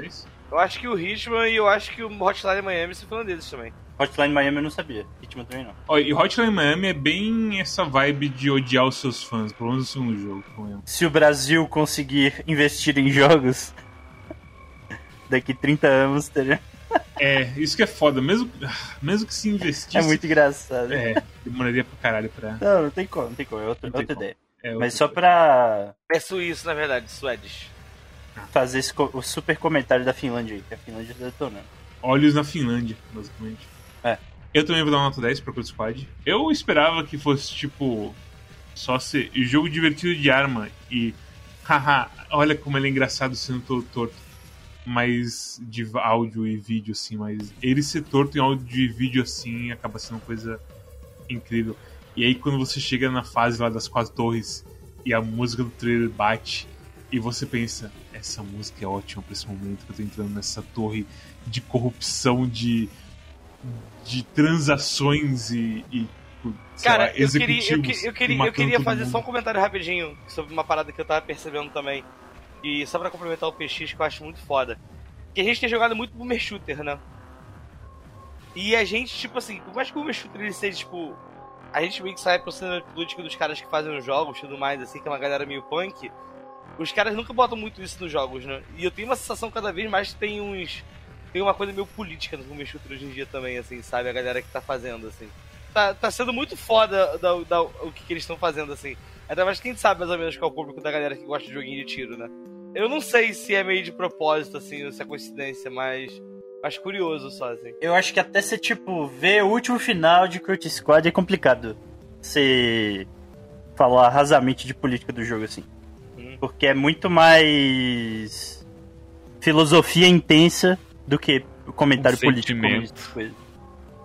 isso? Eu acho que o Hitman e eu acho que o Hotline Miami são finlandeses também. Hotline Miami eu não sabia. Hitman também não. Ó, e Hotline Miami é bem essa vibe de odiar os seus fãs, pelo menos no segundo jogo. Se o Brasil conseguir investir em jogos, daqui 30 anos teria. É, isso que é foda. Mesmo, mesmo que se investisse. É muito engraçado. É, demoraria pra caralho pra. Não, não tem como, não tem como. É outra, outra como. ideia. É, Mas outra só coisa. pra É suíço, na verdade, Swedish. fazer esse co- o super comentário da Finlândia aí, que a Finlândia tá detonando. Olhos na Finlândia, basicamente. É. Eu também vou dar uma nota 10 pra Code Squad. Eu esperava que fosse, tipo, só ser jogo divertido de arma e. Haha, olha como ele é engraçado sendo todo torto. Mas de áudio e vídeo, assim, mas ele ser torto em áudio e vídeo assim acaba sendo uma coisa incrível. E aí quando você chega na fase lá das quatro torres e a música do trailer bate e você pensa, essa música é ótima pra esse momento que eu tô entrando nessa torre de corrupção, de, de transações e, e Cara, lá, eu queria, eu, que- eu queria, eu queria fazer mundo. só um comentário rapidinho sobre uma parada que eu tava percebendo também. E só pra complementar o PX, que eu acho muito foda. Que a gente tem jogado muito Boomer Shooter, né? E a gente, tipo assim, por mais que o Boomer Shooter ele seja, tipo. A gente meio que sai pro cenário político dos caras que fazem os jogos tudo mais, assim, que é uma galera meio punk. Os caras nunca botam muito isso nos jogos, né? E eu tenho uma sensação cada vez mais que tem uns. Tem uma coisa meio política no Boomer Shooter hoje em dia também, assim, sabe? A galera que tá fazendo, assim tá, tá sendo muito foda da, da- o que, que eles estão fazendo, assim. Ainda mais que a gente sabe mais ou menos qual é o público da galera que gosta de joguinho de tiro, né? Eu não sei se é meio de propósito, assim, ou se é coincidência, mas. Mas curioso só, assim. Eu acho que até você, tipo, ver o último final de Curtis Squad é complicado. Você falar rasamente de política do jogo, assim. Hum. Porque é muito mais filosofia intensa do que o comentário Um político. coisas.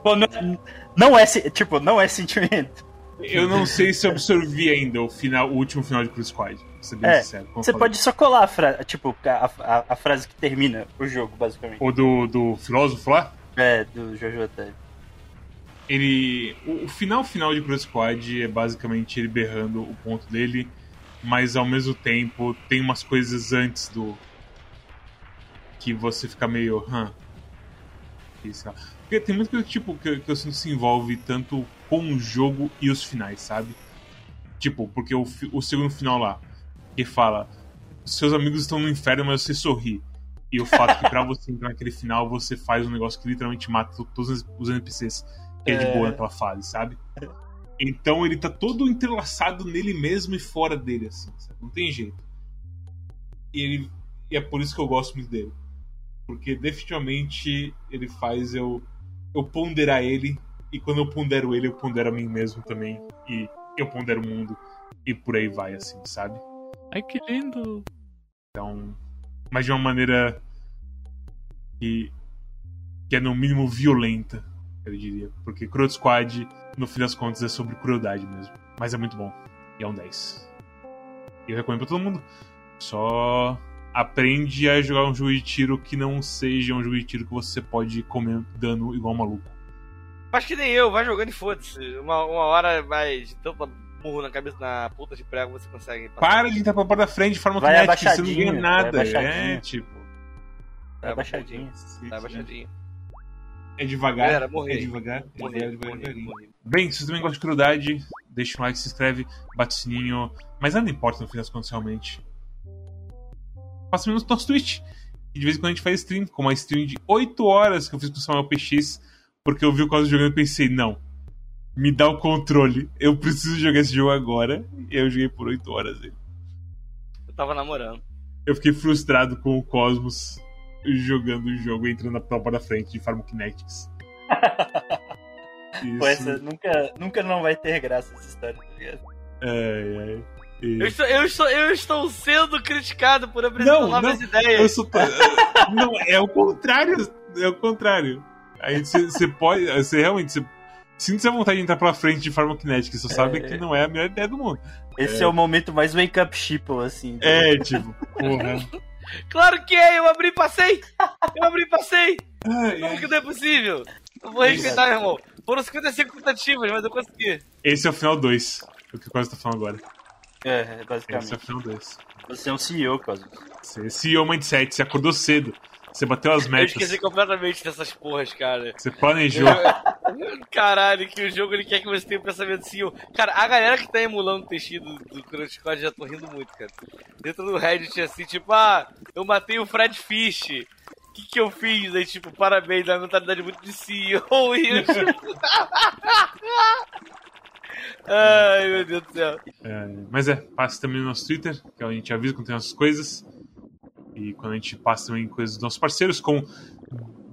Pô, não, não é, se- tipo, não é sentimento. Eu não sei se eu absorvi ainda o, final, o último final de Cruz Squad, pra ser bem É, sincero. Você falei. pode só colar a, fra tipo, a, a- a frase que termina o jogo, basicamente. O do, do filósofo lá? É, do Jojo Otário. ele. O, o final final de Cruz Squad é basicamente ele berrando o ponto dele, mas ao mesmo tempo tem umas coisas antes do. que você fica meio. Hã. Isso, Porque tem muita coisa tipo, que, que eu sinto que se envolve tanto com o jogo e os finais, sabe? Tipo, porque o, o segundo final lá, que fala: seus amigos estão no inferno, mas você sorri. E o fato que pra você entrar naquele final, você faz um negócio que literalmente mata to- todos os- NPCs que é de É. boa naquela fase, sabe? Então ele tá todo entrelaçado nele mesmo e fora dele, assim, sabe? Não tem jeito. E, ele, e é por isso que eu gosto muito dele. Porque definitivamente ele faz eu, eu ponderar ele, e quando eu pondero ele, eu pondero a mim mesmo também. E eu pondero o mundo, e por aí vai, assim, sabe? Ai, que lindo. Então, mas de uma maneira que, que é no mínimo violenta, eu diria. Porque Cruel Squad, no fim das contas, é sobre crueldade mesmo. Mas é muito bom. E é um 10. E eu recomendo pra todo mundo. Só aprende a jogar um jogo de tiro que não seja um jogo de tiro que você pode comer dano igual um maluco. Faz que nem eu, vai jogando e foda-se. Uma, uma hora vai de tanto burro na cabeça, na puta de prego, você consegue. passar. Para de entrar pra porta da frente de forma Vai kinética, você não ganha abaixadinho, nada. vai É, abaixadinho. tipo. Tá baixadinho. Tá baixadinho. É devagar. Galera, morri. É devagar. É Morri, devagar, morri, devagarinho. morri. Bem, se você também gosta de crueldade, deixa um like, se inscreve, bate o sininho. Mas nada importa no fim das contas, realmente. Passa no nosso Twitch. E de vez em quando a gente faz stream, com uma stream de 8 horas que eu fiz com o Samuel PX, porque eu vi o Cosmo jogando e pensei, não, me dá o controle, eu preciso jogar esse jogo agora. E eu joguei por 8 horas ele. Eu tava namorando. Eu fiquei frustrado com o Cosmos jogando o jogo e entrando na prova da frente de Pharmakinetics. Isso. Pô, essa nunca, nunca não vai ter graça essa história, tá ligado? Ai, ai. E- Eu estou, eu, estou, eu estou sendo criticado por apresentar Não, novas não, ideias. Eu sou... Não, é o contrário. É o contrário. Aí você pode. Você realmente. Você, sinta-se a vontade de entrar pra frente de Pharmakinetic. Você sabe que não é a melhor ideia do mundo. Esse é, o momento mais wake up sheeple, assim. tá É, tipo, porra. Claro que é, eu abri e passei! Eu abri e passei! Ai, Como ai. que não é possível? Eu vou respeitar, meu irmão. Foram 55 tentativas, mas eu consegui. Esse é o final 2. O que Quase tá falando agora. É, Esse é basicamente. o final 2. Você é um CEO, Cosmos. Você CEO Mindset, você acordou cedo. Você bateu as Eu metas. esqueci completamente dessas porras, cara. Você planejou. Caralho, que o jogo ele quer que você tenha um pensamento assim. ó. Cara, a galera que tá emulando o textinho do, do Crunch Squad já tô rindo muito, cara. Dentro do Reddit, assim, tipo, ah, eu matei o Fred Fish. O que, que eu fiz? Aí, tipo, parabéns, dá uma mentalidade muito de CEO. E eu, tipo... Ai, meu Deus do céu. É, mas é, passe também no nosso Twitter, que a gente avisa quando tem essas coisas. E quando a gente passa também coisas dos nossos parceiros, com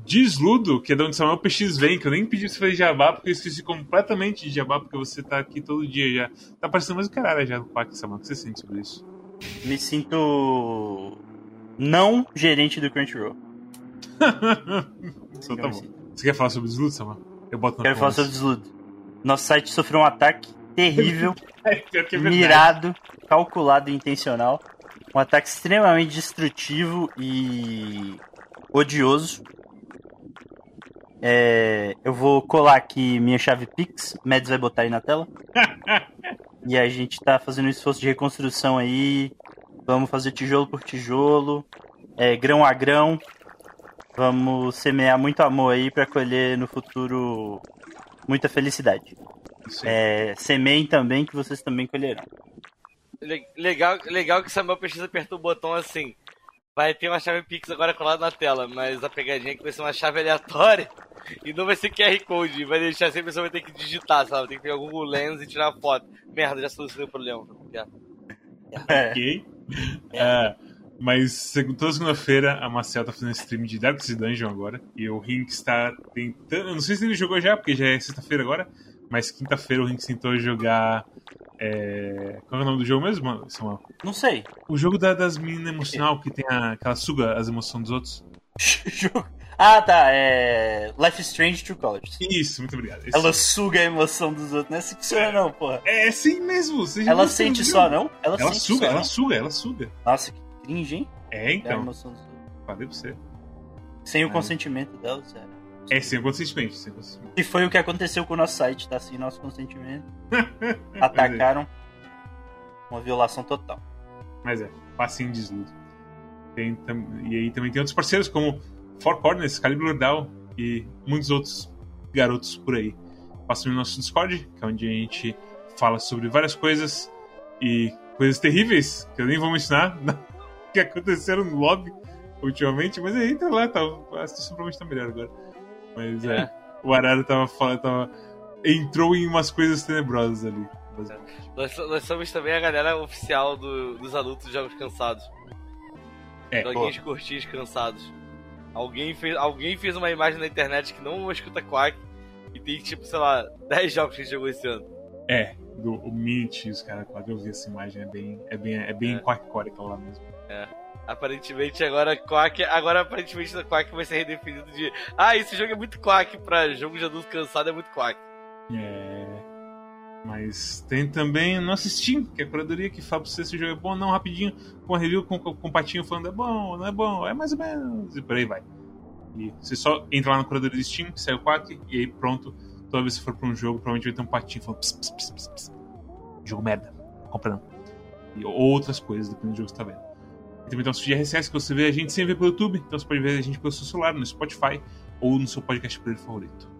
Desludo, que é de onde Samuel PX vem, que eu nem pedi pra você fazer jabá, porque eu esqueci completamente de jabá, porque você tá aqui todo dia já. Tá parecendo mais o caralho já no Quack, Samuel. O que você sente sobre isso? Me sinto. Não gerente do Crunchyroll. Então tá bom. Você quer falar sobre Desludo, Samuel? Eu boto na Quero falar sobre Desludo. Nosso site sofreu um ataque terrível, É, é mirado, calculado e intencional. Um ataque extremamente destrutivo e odioso. É, eu vou colar aqui minha chave Pix, Mads vai botar aí na tela. e a gente tá fazendo um esforço de reconstrução aí. Vamos fazer tijolo por tijolo, é, grão a grão. Vamos semear muito amor aí pra colher no futuro muita felicidade. É, semeiem também que vocês também colherão. Le- Legal, legal que o Samuel PX apertou o botão assim. Vai ter uma chave Pix agora colada na tela, mas a pegadinha é que vai ser uma chave aleatória e não vai ser QR Code. Vai deixar sempre a pessoa vai ter que digitar, sabe? Tem que pegar o Google Lens e tirar a foto. Merda, já solucionei o problema. Já. É, Ok. É, mas seg- toda segunda-feira a Marcel tá fazendo stream de Dark Sea Dungeon agora. E o Rinks está tentando. Eu não sei se ele jogou já, porque já é sexta-feira agora. Mas quinta-feira o Rinks tentou jogar. É... Qual é o nome do jogo mesmo, Samuel? não sei. O jogo da- das meninas emocional, que tem a, aquela suga as emoções dos outros. Ah, tá. É. Life is Strange True Colors. Isso, muito obrigado. Esse- Ela suga a emoção dos outros. Não é assim que funciona, não, porra. É assim mesmo. Ela sente só, não? Ela, Ela sente suga, só, ela não? suga, ela suga. Nossa, que cringe, hein? É, É então. Falei pra você. Sem o É. consentimento dela, sério. É sem consentimento, sem consentimento. E foi o que aconteceu com o nosso site, tá? Sem nosso consentimento. Atacaram. Uma violação total. Mas é, passinho de desludo. Tem tam- e aí também tem outros parceiros como Four Corners, Calibur Down e muitos outros garotos por aí. Passa no nosso Discord, que é onde a gente fala sobre várias coisas e coisas terríveis, que eu nem vou mencionar, que aconteceram no lobby ultimamente, mas aí entra lá, tá, a situação provavelmente tá melhor agora. Mas é, É. o Arara tava falando, tava, entrou em umas coisas tenebrosas ali. Nós, nós somos também a galera oficial do- dos adultos de jogos cansados. É, Joguinhos curtinhos cansados. Alguém fez, alguém fez uma imagem na internet que não escuta Quack e tem tipo, sei lá, 10 jogos que a gente jogou esse ano. É, do o Mint, os caras, quando eu vi essa imagem, é bem, é bem, é bem É. aquela lá mesmo. Aparentemente agora Quack, agora aparentemente o Quack vai ser redefinido de Ah, esse jogo é muito Quack pra jogo de adulto cansado é muito Quack. É. Mas tem também nosso Steam, que é a curadoria que fala pra você se o jogo é bom ou não, rapidinho, com a review, com, com, com o patinho falando é bom, não é bom, é mais ou menos, e por aí vai. E você só entra lá na curadoria do Steam, sai o Quack, e aí pronto, toda vez que for pra um jogo, provavelmente vai ter um patinho falando ps, ps, ps, ps, ps. Jogo merda, compra não. E outras coisas, dependendo do jogo que você tá vendo. Tem então o feed RSS que você vê a gente sem ver pelo YouTube, então você pode ver a gente pelo seu celular, no Spotify ou no seu podcast player favorito.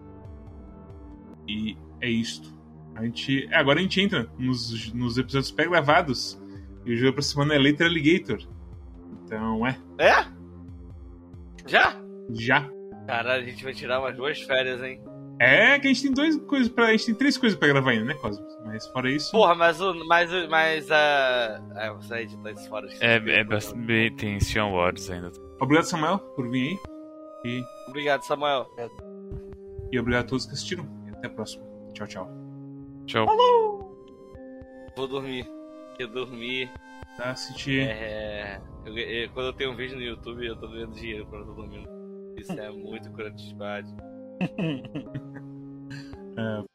E é isto. A gente, é, agora a gente entra nos, nos episódios pré-gravados e o jogo pra semana é Later Alligator. Então é, É? Já? já. Caralho, a gente vai tirar umas duas férias, hein? É que a gente tem duas coisas para, a gente tem três coisas pra gravar ainda, né, Cosmos? Mas fora isso. Porra, mas o. Mas, o- mas a. É, você editar isso fora. É, é bastante. Tem Sion Wars ainda. Obrigado, Samuel, por vir aí. Obrigado, Samuel. E obrigado a todos que assistiram. E até a próxima. Tchau, tchau. Tchau. Vou dormir. Eu dormir. Tá, assistir. É. eu- eu- quando eu tenho um vídeo no YouTube, eu tô ganhando dinheiro quando eu tô dormindo. Isso é muito crunch, É,